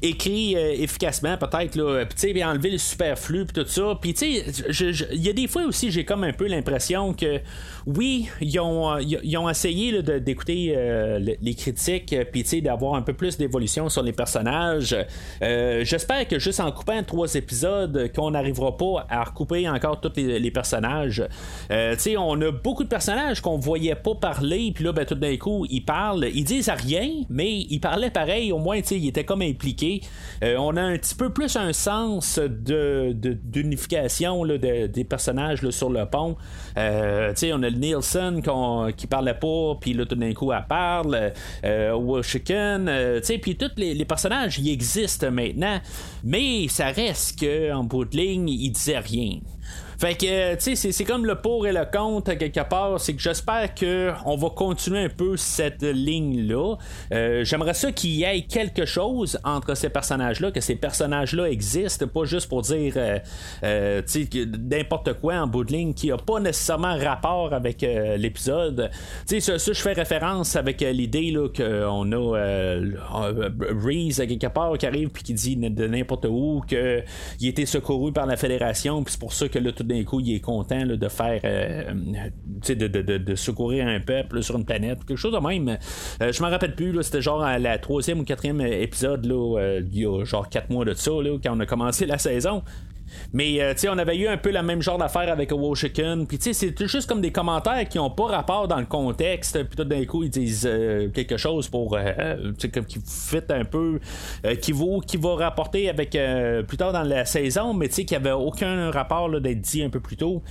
écrit euh, efficacement, peut-être, là, puis enlever le superflu, puis tout ça. Puis, tu sais, il y a des fois aussi, j'ai comme un peu l'impression que, oui, ils ont, ils ont essayé d'écouter euh, les critiques, puis, tu sais, d'avoir un peu plus d'évolution sur les personnages. Euh, j'espère que juste en coupant trois épisodes, qu'on n'arrivera pas à recouper encore tous les, personnages. on a beaucoup de personnages qu'on voyait pas parler, puis là, ben, tout d'un coup, ils parlent, ils disent rien, mais ils parlaient pareil, au moins, ils étaient comme impliqués. Euh, on a un petit peu plus un sens de, d'unification des personnages sur le pont. Euh, on a Nielsen qui parlait pas, puis là tout d'un coup elle parle. Euh, euh puis tous les, personnages ils existent maintenant, mais ça reste qu'en bout de ligne ils disaient rien. Fait que, tu sais, c'est comme le pour et le contre quelque part. C'est que j'espère qu'on va continuer un peu cette ligne-là. Euh, j'aimerais ça qu'il y ait quelque chose entre ces personnages-là, que ces personnages-là existent, pas juste pour dire, euh, euh, tu sais, n'importe quoi en bout de ligne qui a pas nécessairement rapport avec l'épisode. Tu sais, ça, je fais référence avec l'idée là qu'on a Reese quelque part qui arrive puis qui dit de n'importe où qu'il était secouru par la Fédération, puis c'est pour ça que là, tout d'un coup, il est content de faire, euh, de, de, de, secourir un peuple sur une planète, quelque chose de même. Euh, je m'en rappelle plus, c'était genre à la troisième ou quatrième épisode, là, euh, il y a genre quatre mois de ça, quand on a commencé la saison. Mais euh, tu on avait eu un peu la même genre d'affaire avec Chicken. Puis tu sais, c'est juste comme des commentaires qui ont pas rapport dans le contexte. Puis tout d'un coup, ils disent euh, quelque chose pour euh, comme qui fit un peu, qui vaut, qui va rapporter avec plus tard dans la saison, mais tu sais, qui avait aucun rapport d'être dit un peu plus tôt.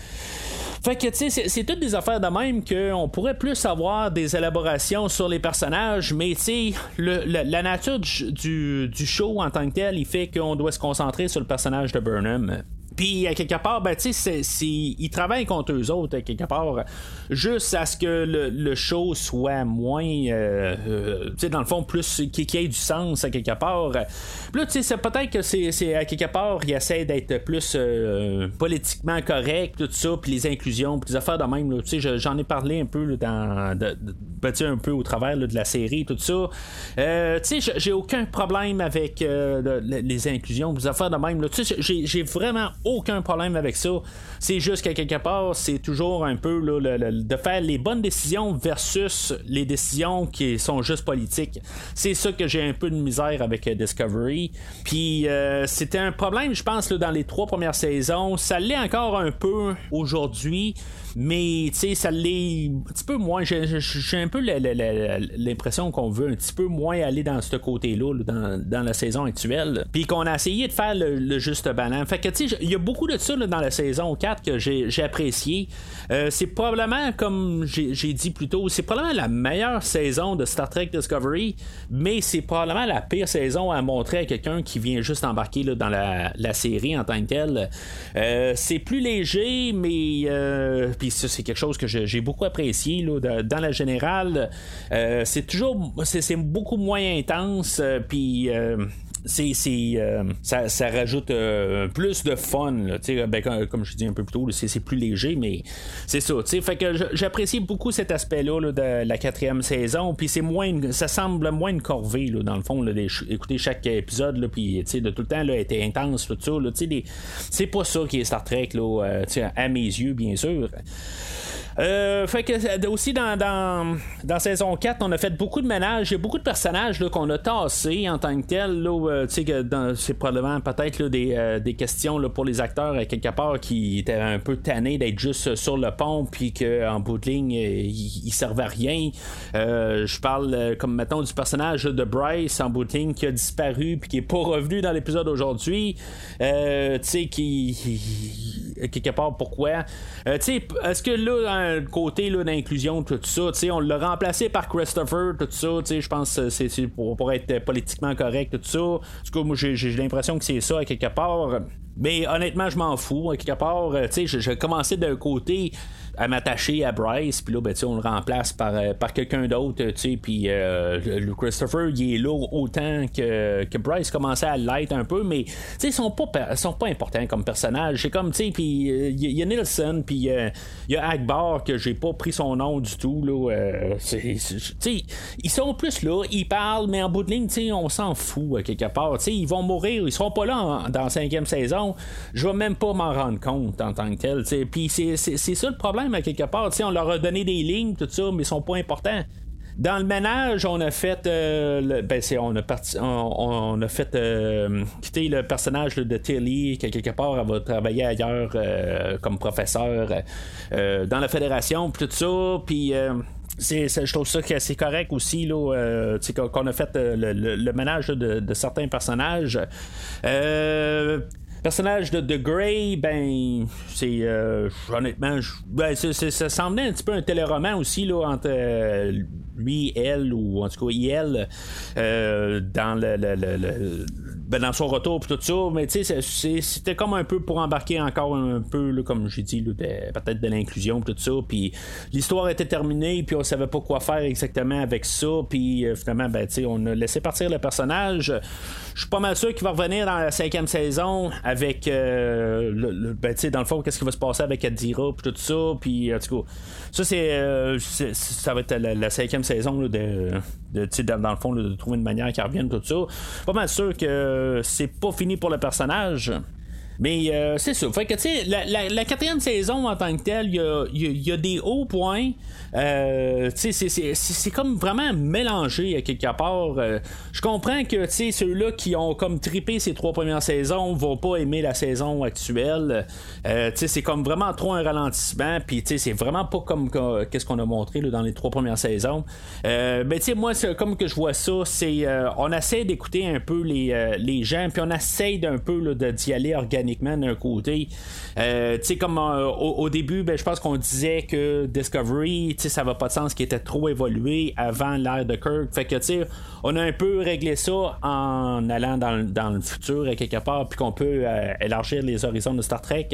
Fait que, tu sais, c'est toutes des affaires de même qu'on pourrait plus avoir des élaborations sur les personnages, mais, tu sais, la, nature du, du, show en tant que tel, il fait qu'on doit se concentrer sur le personnage de Burnham. it. Puis, à quelque part, ben, tu sais, ils travaillent contre eux autres, à quelque part, juste à ce que le, show soit moins, euh, euh, tu sais, dans le fond, plus, qu'il y ait du sens, à quelque part. Puis là, tu sais, peut-être que c'est, à quelque part, ils essaient d'être plus euh, politiquement correct, tout ça, puis les inclusions, puis les affaires de même, tu sais, j'en ai parlé un peu dans, de, ben, un peu au travers de la série, tout ça. tu sais, j'ai aucun problème avec les inclusions, les affaires de même, tu sais, j'ai vraiment aucun problème avec ça. C'est juste qu'à quelque part, c'est toujours un peu de faire les bonnes décisions versus les décisions qui sont juste politiques. C'est ça que j'ai un peu de misère avec euh, Discovery. Puis euh, c'était un problème, je pense, dans les trois premières saisons. Ça l'est encore un peu aujourd'hui. Mais, tu sais, ça l'est un petit peu moins. J'ai un peu l'impression qu'on veut un petit peu moins aller dans ce côté-là, dans, la saison actuelle. Puis qu'on a essayé de faire le, juste balance. Fait que, tu sais, il y a beaucoup de ça dans la saison 4 que j'ai apprécié. Euh, c'est probablement, comme j'ai dit plus tôt, c'est probablement la meilleure saison de Star Trek Discovery, mais c'est probablement la pire saison à montrer à quelqu'un qui vient juste embarquer dans la, série en tant que telle. Euh, c'est plus léger, mais euh, puis ça, c'est quelque chose que j'ai beaucoup apprécié dans la générale. c'est toujours, c'est beaucoup moins intense, puis c'est, euh, ça, rajoute euh, plus de fun. ben, comme, je dis un peu plus tôt, c'est, plus léger, mais c'est ça. Fait que j'apprécie beaucoup cet aspect-là de la quatrième saison. Puis c'est moins, ça semble moins une corvée dans le fond, d'écouter chaque épisode, puis de tout le temps là, être intense, tout ça. c'est pas ça qui est Star Trek, là, euh, à mes yeux, bien sûr. Euh, fait que aussi dans, dans, dans, saison 4, on a fait beaucoup de ménage. Il y a beaucoup de personnages qu'on a tassés en tant que tel. Là, c'est probablement peut-être des, des, questions là, pour les acteurs quelque part qui étaient un peu tannés d'être juste sur le pont puis qu'en bout de ligne, ils, servaient à rien. je parle comme mettons du personnage de Bryce en bout de ligne qui a disparu puis qui est pas revenu dans l'épisode aujourd'hui. tu sais, qui quelque part pourquoi. Euh, est-ce que là, un côté d'inclusion, tout ça, on l'a remplacé par Christopher, tout ça, je pense que c'est pour, être politiquement correct, tout ça. En tout cas, moi, j'ai l'impression que c'est ça, à quelque part. Mais honnêtement, je m'en fous. Quelque part, euh, tu sais, j'ai commencé d'un côté à m'attacher à Bryce, puis là, ben, on le remplace par, euh, par quelqu'un d'autre, puis euh, Christopher, il est là autant que, que Bryce commençait à l'être un peu, mais ils sont pas, sont pas importants comme personnage. C'est comme, tu sais, puis il y, a Nielsen, puis il y a Akbar, que j'ai pas pris son nom du tout, là. ils sont plus là, ils parlent, mais en bout de ligne, on s'en fout, quelque part. ils vont mourir, ils seront pas là dans la cinquième saison je vais même pas m'en rendre compte en tant que tel. Puis c'est ça le problème à quelque part. on leur a donné des lignes, tout ça, mais ils sont pas importants. Dans le ménage, on a fait, euh, ben on a parti, on, a fait euh, quitter le personnage de Tilly qui quelque part elle va travailler ailleurs euh, comme professeur dans la fédération, tout ça, puis. C'est, je trouve ça que c'est correct aussi là, qu'on a fait le, ménage de, certains personnages. Personnage de The Grey, ben, c'est euh, honnêtement, ben, ça semblait un petit peu un téléroman aussi là, entre euh, lui, elle, ou en tout cas elle, euh, dans le, le ben, dans son retour puis tout ça, mais tu sais, c'était comme un peu pour embarquer encore un peu, comme j'ai dit, peut-être de l'inclusion tout ça, puis l'histoire était terminée, puis on savait pas quoi faire exactement avec ça, puis euh, finalement, ben, tu sais, on a laissé partir le personnage. Je suis pas mal sûr qu'il va revenir dans la cinquième saison avec, euh, ben, tu sais, dans le fond, qu'est-ce qui va se passer avec Adira puis tout ça, puis en tout cas, ça c'est, euh, ça va être la, cinquième saison de, de dans, dans, le fond, de trouver une manière qu'il revienne tout ça. Pas mal sûr que c'est pas fini pour le personnage. Mais euh, c'est ça. Que, tu sais, la, quatrième saison en tant que telle, il y a, des hauts points. Euh, c'est comme vraiment mélangé à quelque part. Euh, je comprends que ceux-là qui ont comme tripé ces trois premières saisons vont pas aimer la saison actuelle. Euh, c'est comme vraiment trop un ralentissement. Puis c'est vraiment pas comme qu'est-ce qu'on a montré dans les trois premières saisons. Euh, ben, moi, comme que je vois ça, c'est on essaie d'écouter un peu les, les gens, puis on essaie d'un peu d'y aller organiquement d'un côté. tu sais, comme au, début, ben, je pense qu'on disait que Discovery, ça va pas de sens qui était trop évolué avant l'ère de Kirk. Fait que, tu sais, on a un peu réglé ça en allant dans, le futur à quelque part, puis qu'on peut euh, élargir les horizons de Star Trek.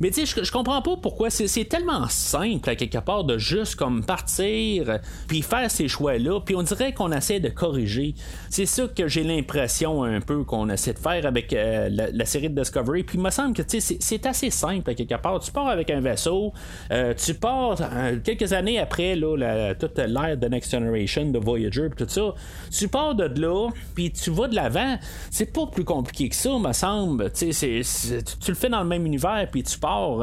Mais tu sais, je, comprends pas pourquoi c'est tellement simple à quelque part de juste comme partir, puis faire ces choix-là, puis on dirait qu'on essaie de corriger. C'est ça que j'ai l'impression un peu qu'on essaie de faire avec euh, la, série de Discovery. Puis il me semble que c'est assez simple à quelque part. Tu pars avec un vaisseau, euh, tu pars quelques années après là, toute l'ère de Next Generation, de Voyager, tout ça, tu pars de là, puis tu vas de l'avant. C'est pas plus compliqué que ça, me semble. tu le fais dans le même univers, puis tu pars.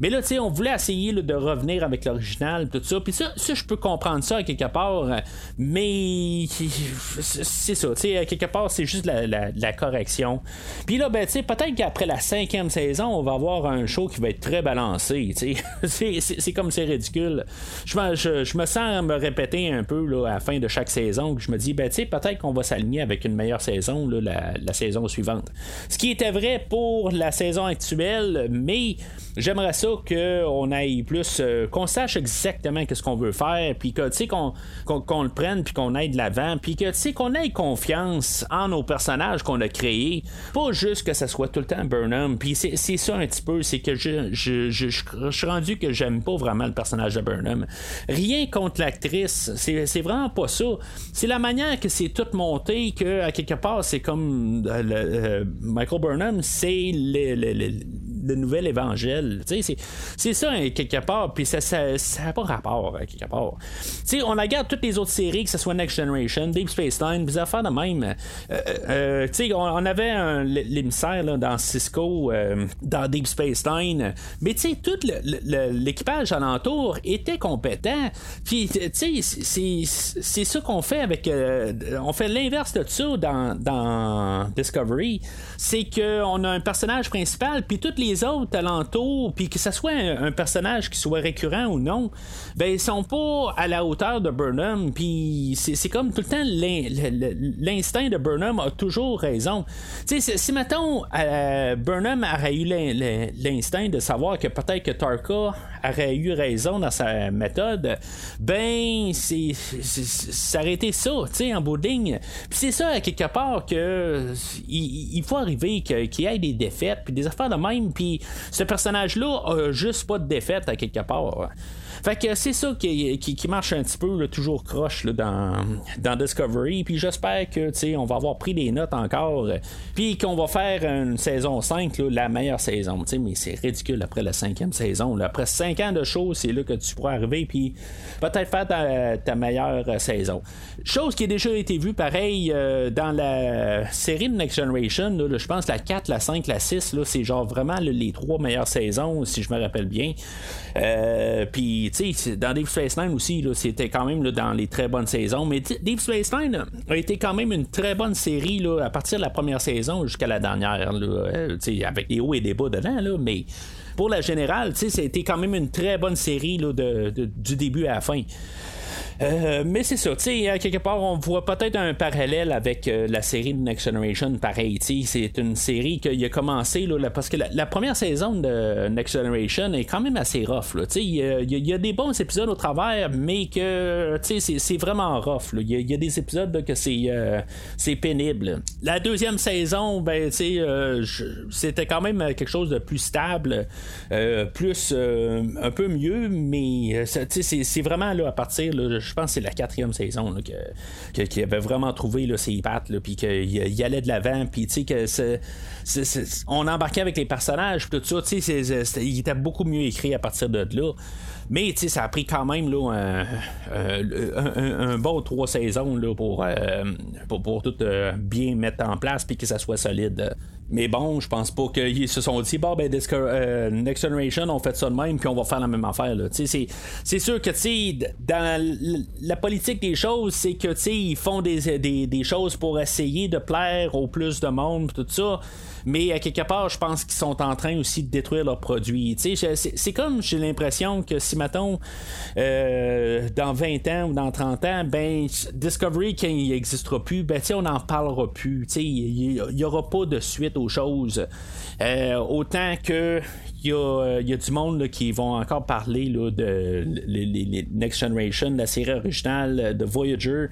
Mais là, on voulait essayer de revenir avec l'original, tout ça. Puis ça, je peux comprendre ça quelque part, mais c'est ça. quelque part, c'est juste la, la, correction. Puis là, ben, peut-être qu'après la cinquième saison, on va avoir un show qui va être très balancé. c'est comme c'est ridicule. Je je, me sens me répéter un peu là, à la fin de chaque saison, que je me dis, ben, peut-être qu'on va s'aligner avec une meilleure saison la, la, saison suivante. Ce qui était vrai pour la saison actuelle, mais j'aimerais ça qu'on aille plus, euh, qu'on sache exactement qu'est-ce qu'on veut faire, puis que, tu sais, qu'on, le prenne, puis qu'on aille de l'avant, puis que, tu sais, qu'on ait confiance en nos personnages qu'on a créés, pas juste que ça soit tout le temps Puis c'est, ça un petit peu, c'est que je, je, je, je, suis rendu que j'aime pas vraiment le personnage de Burnham. Rien contre l'actrice, c'est, vraiment pas ça. C'est la manière que c'est tout monté, que, à quelque part, c'est comme euh, euh, Michael Burnham, c'est le nouvel évangile. C'est ça, hein, quelque part, puis ça n'a ça, pas rapport, hein, quelque part. sais on regarde toutes les autres séries, que ce soit Next Generation, Deep Space Nine, des affaires de même. Euh, euh, on, on, avait l'émissaire dans Cisco, dans Deep Space Nine, mais tout l'équipage alentour était compétent. Puis, c'est ça qu'on fait avec. on fait l'inverse de ça dans, dans Discovery. C'est qu'on a un personnage principal, puis tous les autres alentours, puis que ce soit un, personnage qui soit récurrent ou non, ben ils sont pas à la hauteur de Burnham, puis c'est comme tout le temps l'instinct de Burnham a toujours raison. Tu sais, si mettons euh, Burnham aurait eu l'instinct de savoir que peut-être que Tarka aurait eu raison dans sa méthode, ben c'est été ça, tu sais, en bout. Puis c'est ça, à quelque part, que il, faut arriver qu'il y ait des défaites, puis des affaires de même, ce personnage-là a juste pas de défaite à quelque part. Fait que c'est ça qui, qui, marche un petit peu toujours croche dans, dans Discovery. Puis j'espère que on va avoir pris des notes encore. Puis qu'on va faire une saison 5, la meilleure saison. Mais c'est ridicule après la cinquième saison. Après 5 ans de show, c'est là que tu pourras arriver. Puis peut-être faire ta, meilleure saison. Chose qui a déjà été vue pareil euh, dans la série de Next Generation. je pense la 4, la 5, la 6, c'est genre vraiment les trois meilleures saisons, si je me rappelle bien. Euh, puis dans Deep Space aussi, c'était quand même dans les très bonnes saisons. Mais Deep Space a été quand même une très bonne série là, à partir de la première saison jusqu'à la dernière. Euh, avec des hauts et des bas dedans, mais pour la générale, c'était quand même une très bonne série là, du début à la fin. Euh, mais c'est ça, tu sais, quelque part, on voit peut-être un parallèle avec euh, la série de Next Generation, pareil, c'est une série qui a commencé, là, parce que la, première saison de Next Generation est quand même assez rough, tu sais, il y, a des bons épisodes au travers, mais que, tu sais, c'est vraiment rough, il y, a des épisodes que c'est euh, c'est pénible. La deuxième saison, ben, tu sais, c'était quand même quelque chose de plus stable, plus, un peu mieux, mais, tu sais, c'est vraiment, là, à partir, là, je pense que c'est la quatrième saison qu'il que, avait vraiment trouvé là, ses pattes, puis qu'il allait de l'avant, puis tu sais que on embarquait avec les personnages, tout ça, tu sais, il était beaucoup mieux écrit à partir de là. Mais ça a pris quand même là, un, bon trois saisons là, pour, euh, pour, pour, tout euh, bien mettre en place puis que ça soit solide. Mais bon, je pense pas qu'ils se sont dit, bon, ben, euh, Next Generation, on fait ça de même, puis on va faire la même affaire. C'est sûr que, dans la politique des choses, c'est que, ils font des, des, des, choses pour essayer de plaire au plus de monde, tout ça. Mais à quelque part, je pense qu'ils sont en train aussi de détruire leurs produits. C'est comme, j'ai l'impression que si, mettons, euh, dans 20 ans ou dans 30 ans, ben, Discovery, quand il n'existera plus, ben, on n'en parlera plus. Il n'y aura pas de suite aux choses. Euh, autant que il y, a, du monde qui vont encore parler de les, Next Generation, la série originale de Voyager.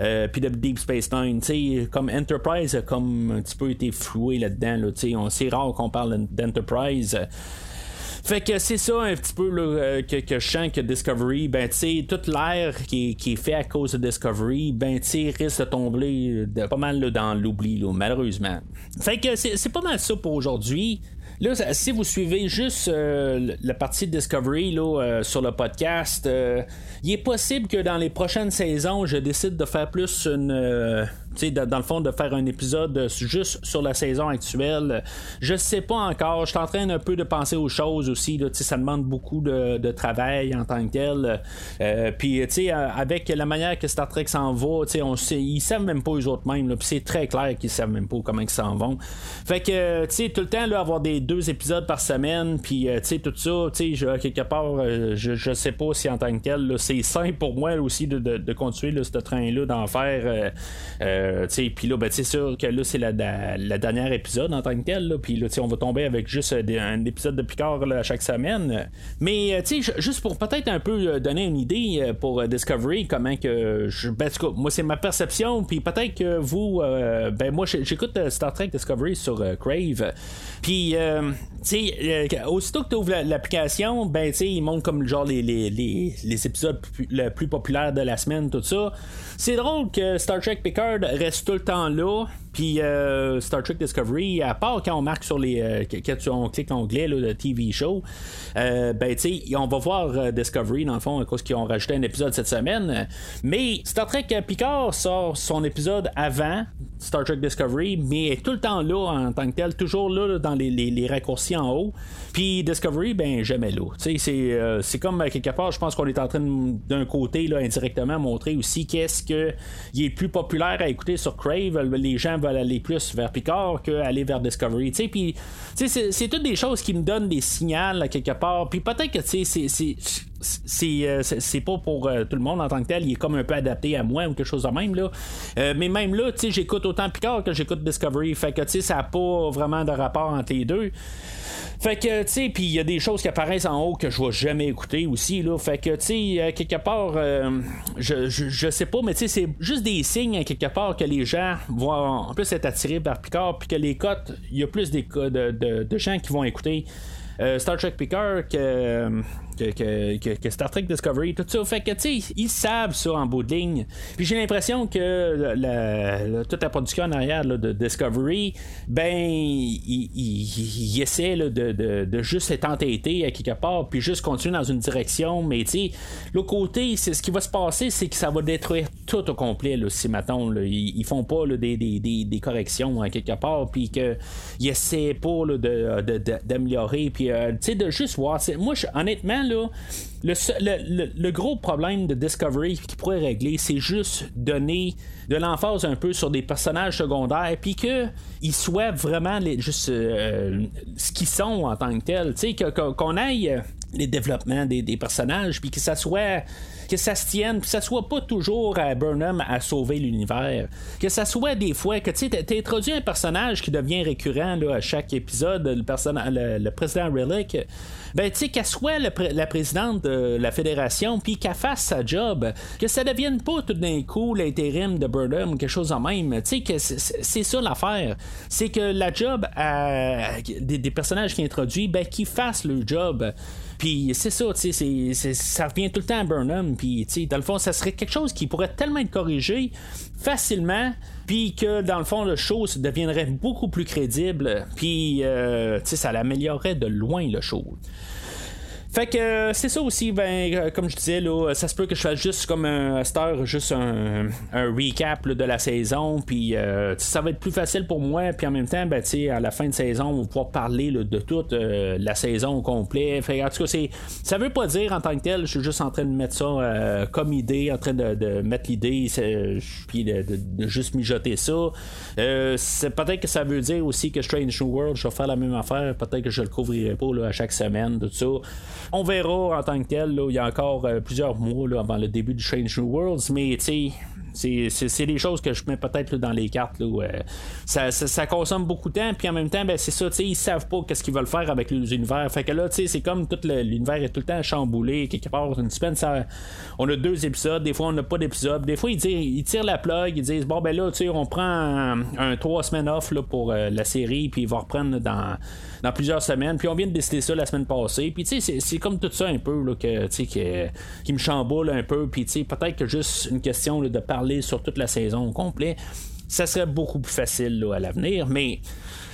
Euh, puis de Deep Space Nine, comme Enterprise a comme un petit peu été floué là-dedans. Là, c'est rare qu'on parle d'Enterprise. Fait que c'est ça un petit peu euh, que, que, je sens que Discovery, ben tu sais, toute l'air qui, qui, est fait à cause de Discovery, ben tu sais, risque de tomber de, pas mal dans l'oubli, malheureusement. Fait que c'est pas mal ça pour aujourd'hui. Là, si vous suivez juste euh, la partie Discovery là, euh, sur le podcast, euh, il est possible que dans les prochaines saisons, je décide de faire plus une dans le fond, de faire un épisode juste sur la saison actuelle. Je sais pas encore. Je suis en train un peu de penser aux choses aussi. Là, ça demande beaucoup de, travail en tant que tel. Euh, puis, avec la manière que Star Trek s'en va, on sait, ils savent même pas eux autres mêmes. C'est très clair qu'ils savent même pas comment ils s'en vont. Fait que, tout le temps, là, avoir des deux épisodes par semaine, puis, tout ça, quelque part, euh, je, je sais pas si en tant que tel, c'est simple pour moi aussi de, de, continuer ce train-là d'en faire. Euh, euh, puis là, ben, c'est sûr que là, c'est la, la, dernière épisode en tant que tel. Puis là, on va tomber avec juste euh, un épisode de Picard chaque semaine. Mais euh, juste pour peut-être un peu donner une idée pour Discovery, comment que je. Ben, moi, c'est ma perception. Puis peut-être que vous. ben, moi, j'écoute Star Trek Discovery sur Crave. Puis, tu aussitôt que tu ouvres l'application, ben, tu sais, il montre comme genre les, les, les, les épisodes plus populaires de la semaine, tout ça. C'est drôle que Star Trek Picard reste tout le temps là Puis Star Trek Discovery, à part quand on marque sur les. quand on clique l'onglet de TV Show, ben, tu sais, on va voir Discovery, dans le fond, à cause qu'ils ont rajouté un épisode cette semaine. Mais Star Trek Picard sort son épisode avant Star Trek Discovery, mais est tout le temps là en tant que tel, toujours là, dans les, raccourcis en haut. Puis Discovery, ben jamais là. C'est, euh, c'est comme quelque part, je pense qu'on est en train d'un côté là, indirectement montrer aussi qu'est-ce que il est plus populaire à écouter sur Crave. Les gens veulent aller plus vers Picard qu'aller vers Discovery. Puis c'est, c'est toutes des choses qui me donnent des signaux quelque part. Puis peut-être que c'est, c'est euh, c'est pas pour euh, tout le monde en tant que tel, il est comme un peu adapté à moi ou quelque chose de même là. Euh, mais même là, tu sais, j'écoute autant Picard que j'écoute Discovery, fait que tu sais, ça n'a pas vraiment de rapport entre les deux. Fait que, tu sais, puis il y a des choses qui apparaissent en haut que je vais jamais écouter aussi, là. Fait que, tu sais, quelque part, je, je, sais pas, mais tu sais, c'est juste des signes, quelque part, que les gens vont en plus être attirés par Picard, puis que les cotes, il y a plus des, de, de, de gens qui vont écouter Star Trek Picard que que, Star Trek Discovery, tout ça. Fait que, tu sais, ils savent ça en bout de ligne. Puis j'ai l'impression que toute la production en arrière de Discovery, ben, ils essaient de, juste être entêtés à quelque part, puis juste continuer dans une direction. Mais, tu sais, l'autre côté, c'est ce qui va se passer, c'est que ça va détruire tout au complet, là, si maintenant, ils, font pas des, corrections à quelque part, puis qu'ils essaient pas d'améliorer, puis, euh, tu sais, de juste voir. Moi, honnêtement, le, gros problème de Discovery qui pourrait régler, c'est juste donner de l'emphase un peu sur des personnages secondaires, puis qu'ils soient vraiment juste euh, ce qu'ils sont en tant que tels. Tu sais, qu'on aille les développements des, des personnages, puis que ça soit que ça se tienne, que ça soit pas toujours à Burnham à sauver l'univers, que ça soit des fois que tu sais, introduit un personnage qui devient récurrent là, à chaque épisode, le, le, président Relic, ben tu sais, qu'elle soit la présidente de la fédération, puis qu'elle fasse sa job, que ça devienne pas tout d'un coup l'intérim de Burnham, quelque chose en même, tu sais, que c'est ça l'affaire, c'est que la job des, des, personnages qui introduit, ben qu'ils fassent le job. Puis c'est ça, tu sais, ça revient tout le temps à Burnham. Puis, tu sais, dans le fond, ça serait quelque chose qui pourrait tellement être corrigé facilement, puis que dans le fond, le show deviendrait beaucoup plus crédible. Puis, euh, ça l'améliorerait de loin le show. Fait que euh, c'est ça aussi, ben, euh, comme je disais, là, ça se peut que je fasse juste comme un star, juste un, recap de la saison, puis euh, ça va être plus facile pour moi, puis en même temps, ben, à la fin de saison, on va pouvoir parler de toute la saison au complet. Fait, en tout cas, ça veut pas dire en tant que tel, je suis juste en train de mettre ça comme idée, en train de, mettre l'idée, puis de, juste mijoter ça. c'est, peut-être que ça veut dire aussi que Strange New World, je vais faire la même affaire, peut-être que je le couvrirai pas à chaque semaine, tout ça. On verra en tant que tel. il y a encore euh, plusieurs mois avant le début du Strange New Worlds, mais tu c'est des choses que je mets peut-être dans les cartes. Là, où, euh, ça, consomme beaucoup de temps, puis en même temps, ben, c'est ça, ils savent pas qu'est-ce qu'ils veulent faire avec les univers. Fait que là, c'est comme tout l'univers est tout le temps chamboulé. Quelque part, une semaine, ça, on a deux épisodes, des fois on n'a pas d'épisode. Des fois, ils, ils, tirent la plug, ils disent bon, ben là, on prend un, trois semaines off là, pour euh, la série, puis ils vont reprendre dans, dans plusieurs semaines. Puis on vient de décider ça la semaine passée. Puis tu sais, c'est comme tout ça un peu là, que, qui, qui me chamboule un peu. Puis peut-être que juste une question de parler sur toute la saison au complet, ça serait beaucoup plus facile à l'avenir, mais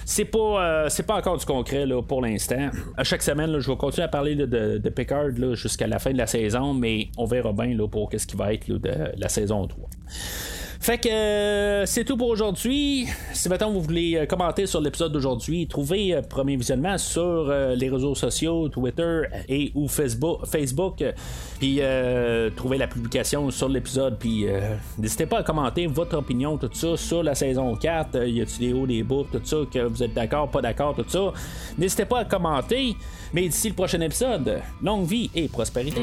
c'est pas euh, c'est pas encore du concret là, pour l'instant. À chaque semaine, je vais continuer à parler de, Picard jusqu'à la fin de la saison, mais on verra bien là, pour qu'est-ce qui va être de la saison 3. Fait que euh, c'est tout pour aujourd'hui. Si maintenant vous voulez euh, commenter sur l'épisode d'aujourd'hui, trouvez euh, premier visionnement sur les réseaux sociaux, Twitter et ou Facebook, Facebook puis trouvez la publication sur l'épisode, puis n'hésitez pas à commenter votre opinion, tout ça, sur la saison 4. y a-t-il des hauts, des bas, tout ça, que vous êtes d'accord, pas d'accord, tout ça. N'hésitez pas à commenter. Mais d'ici le prochain épisode, longue vie et prospérité.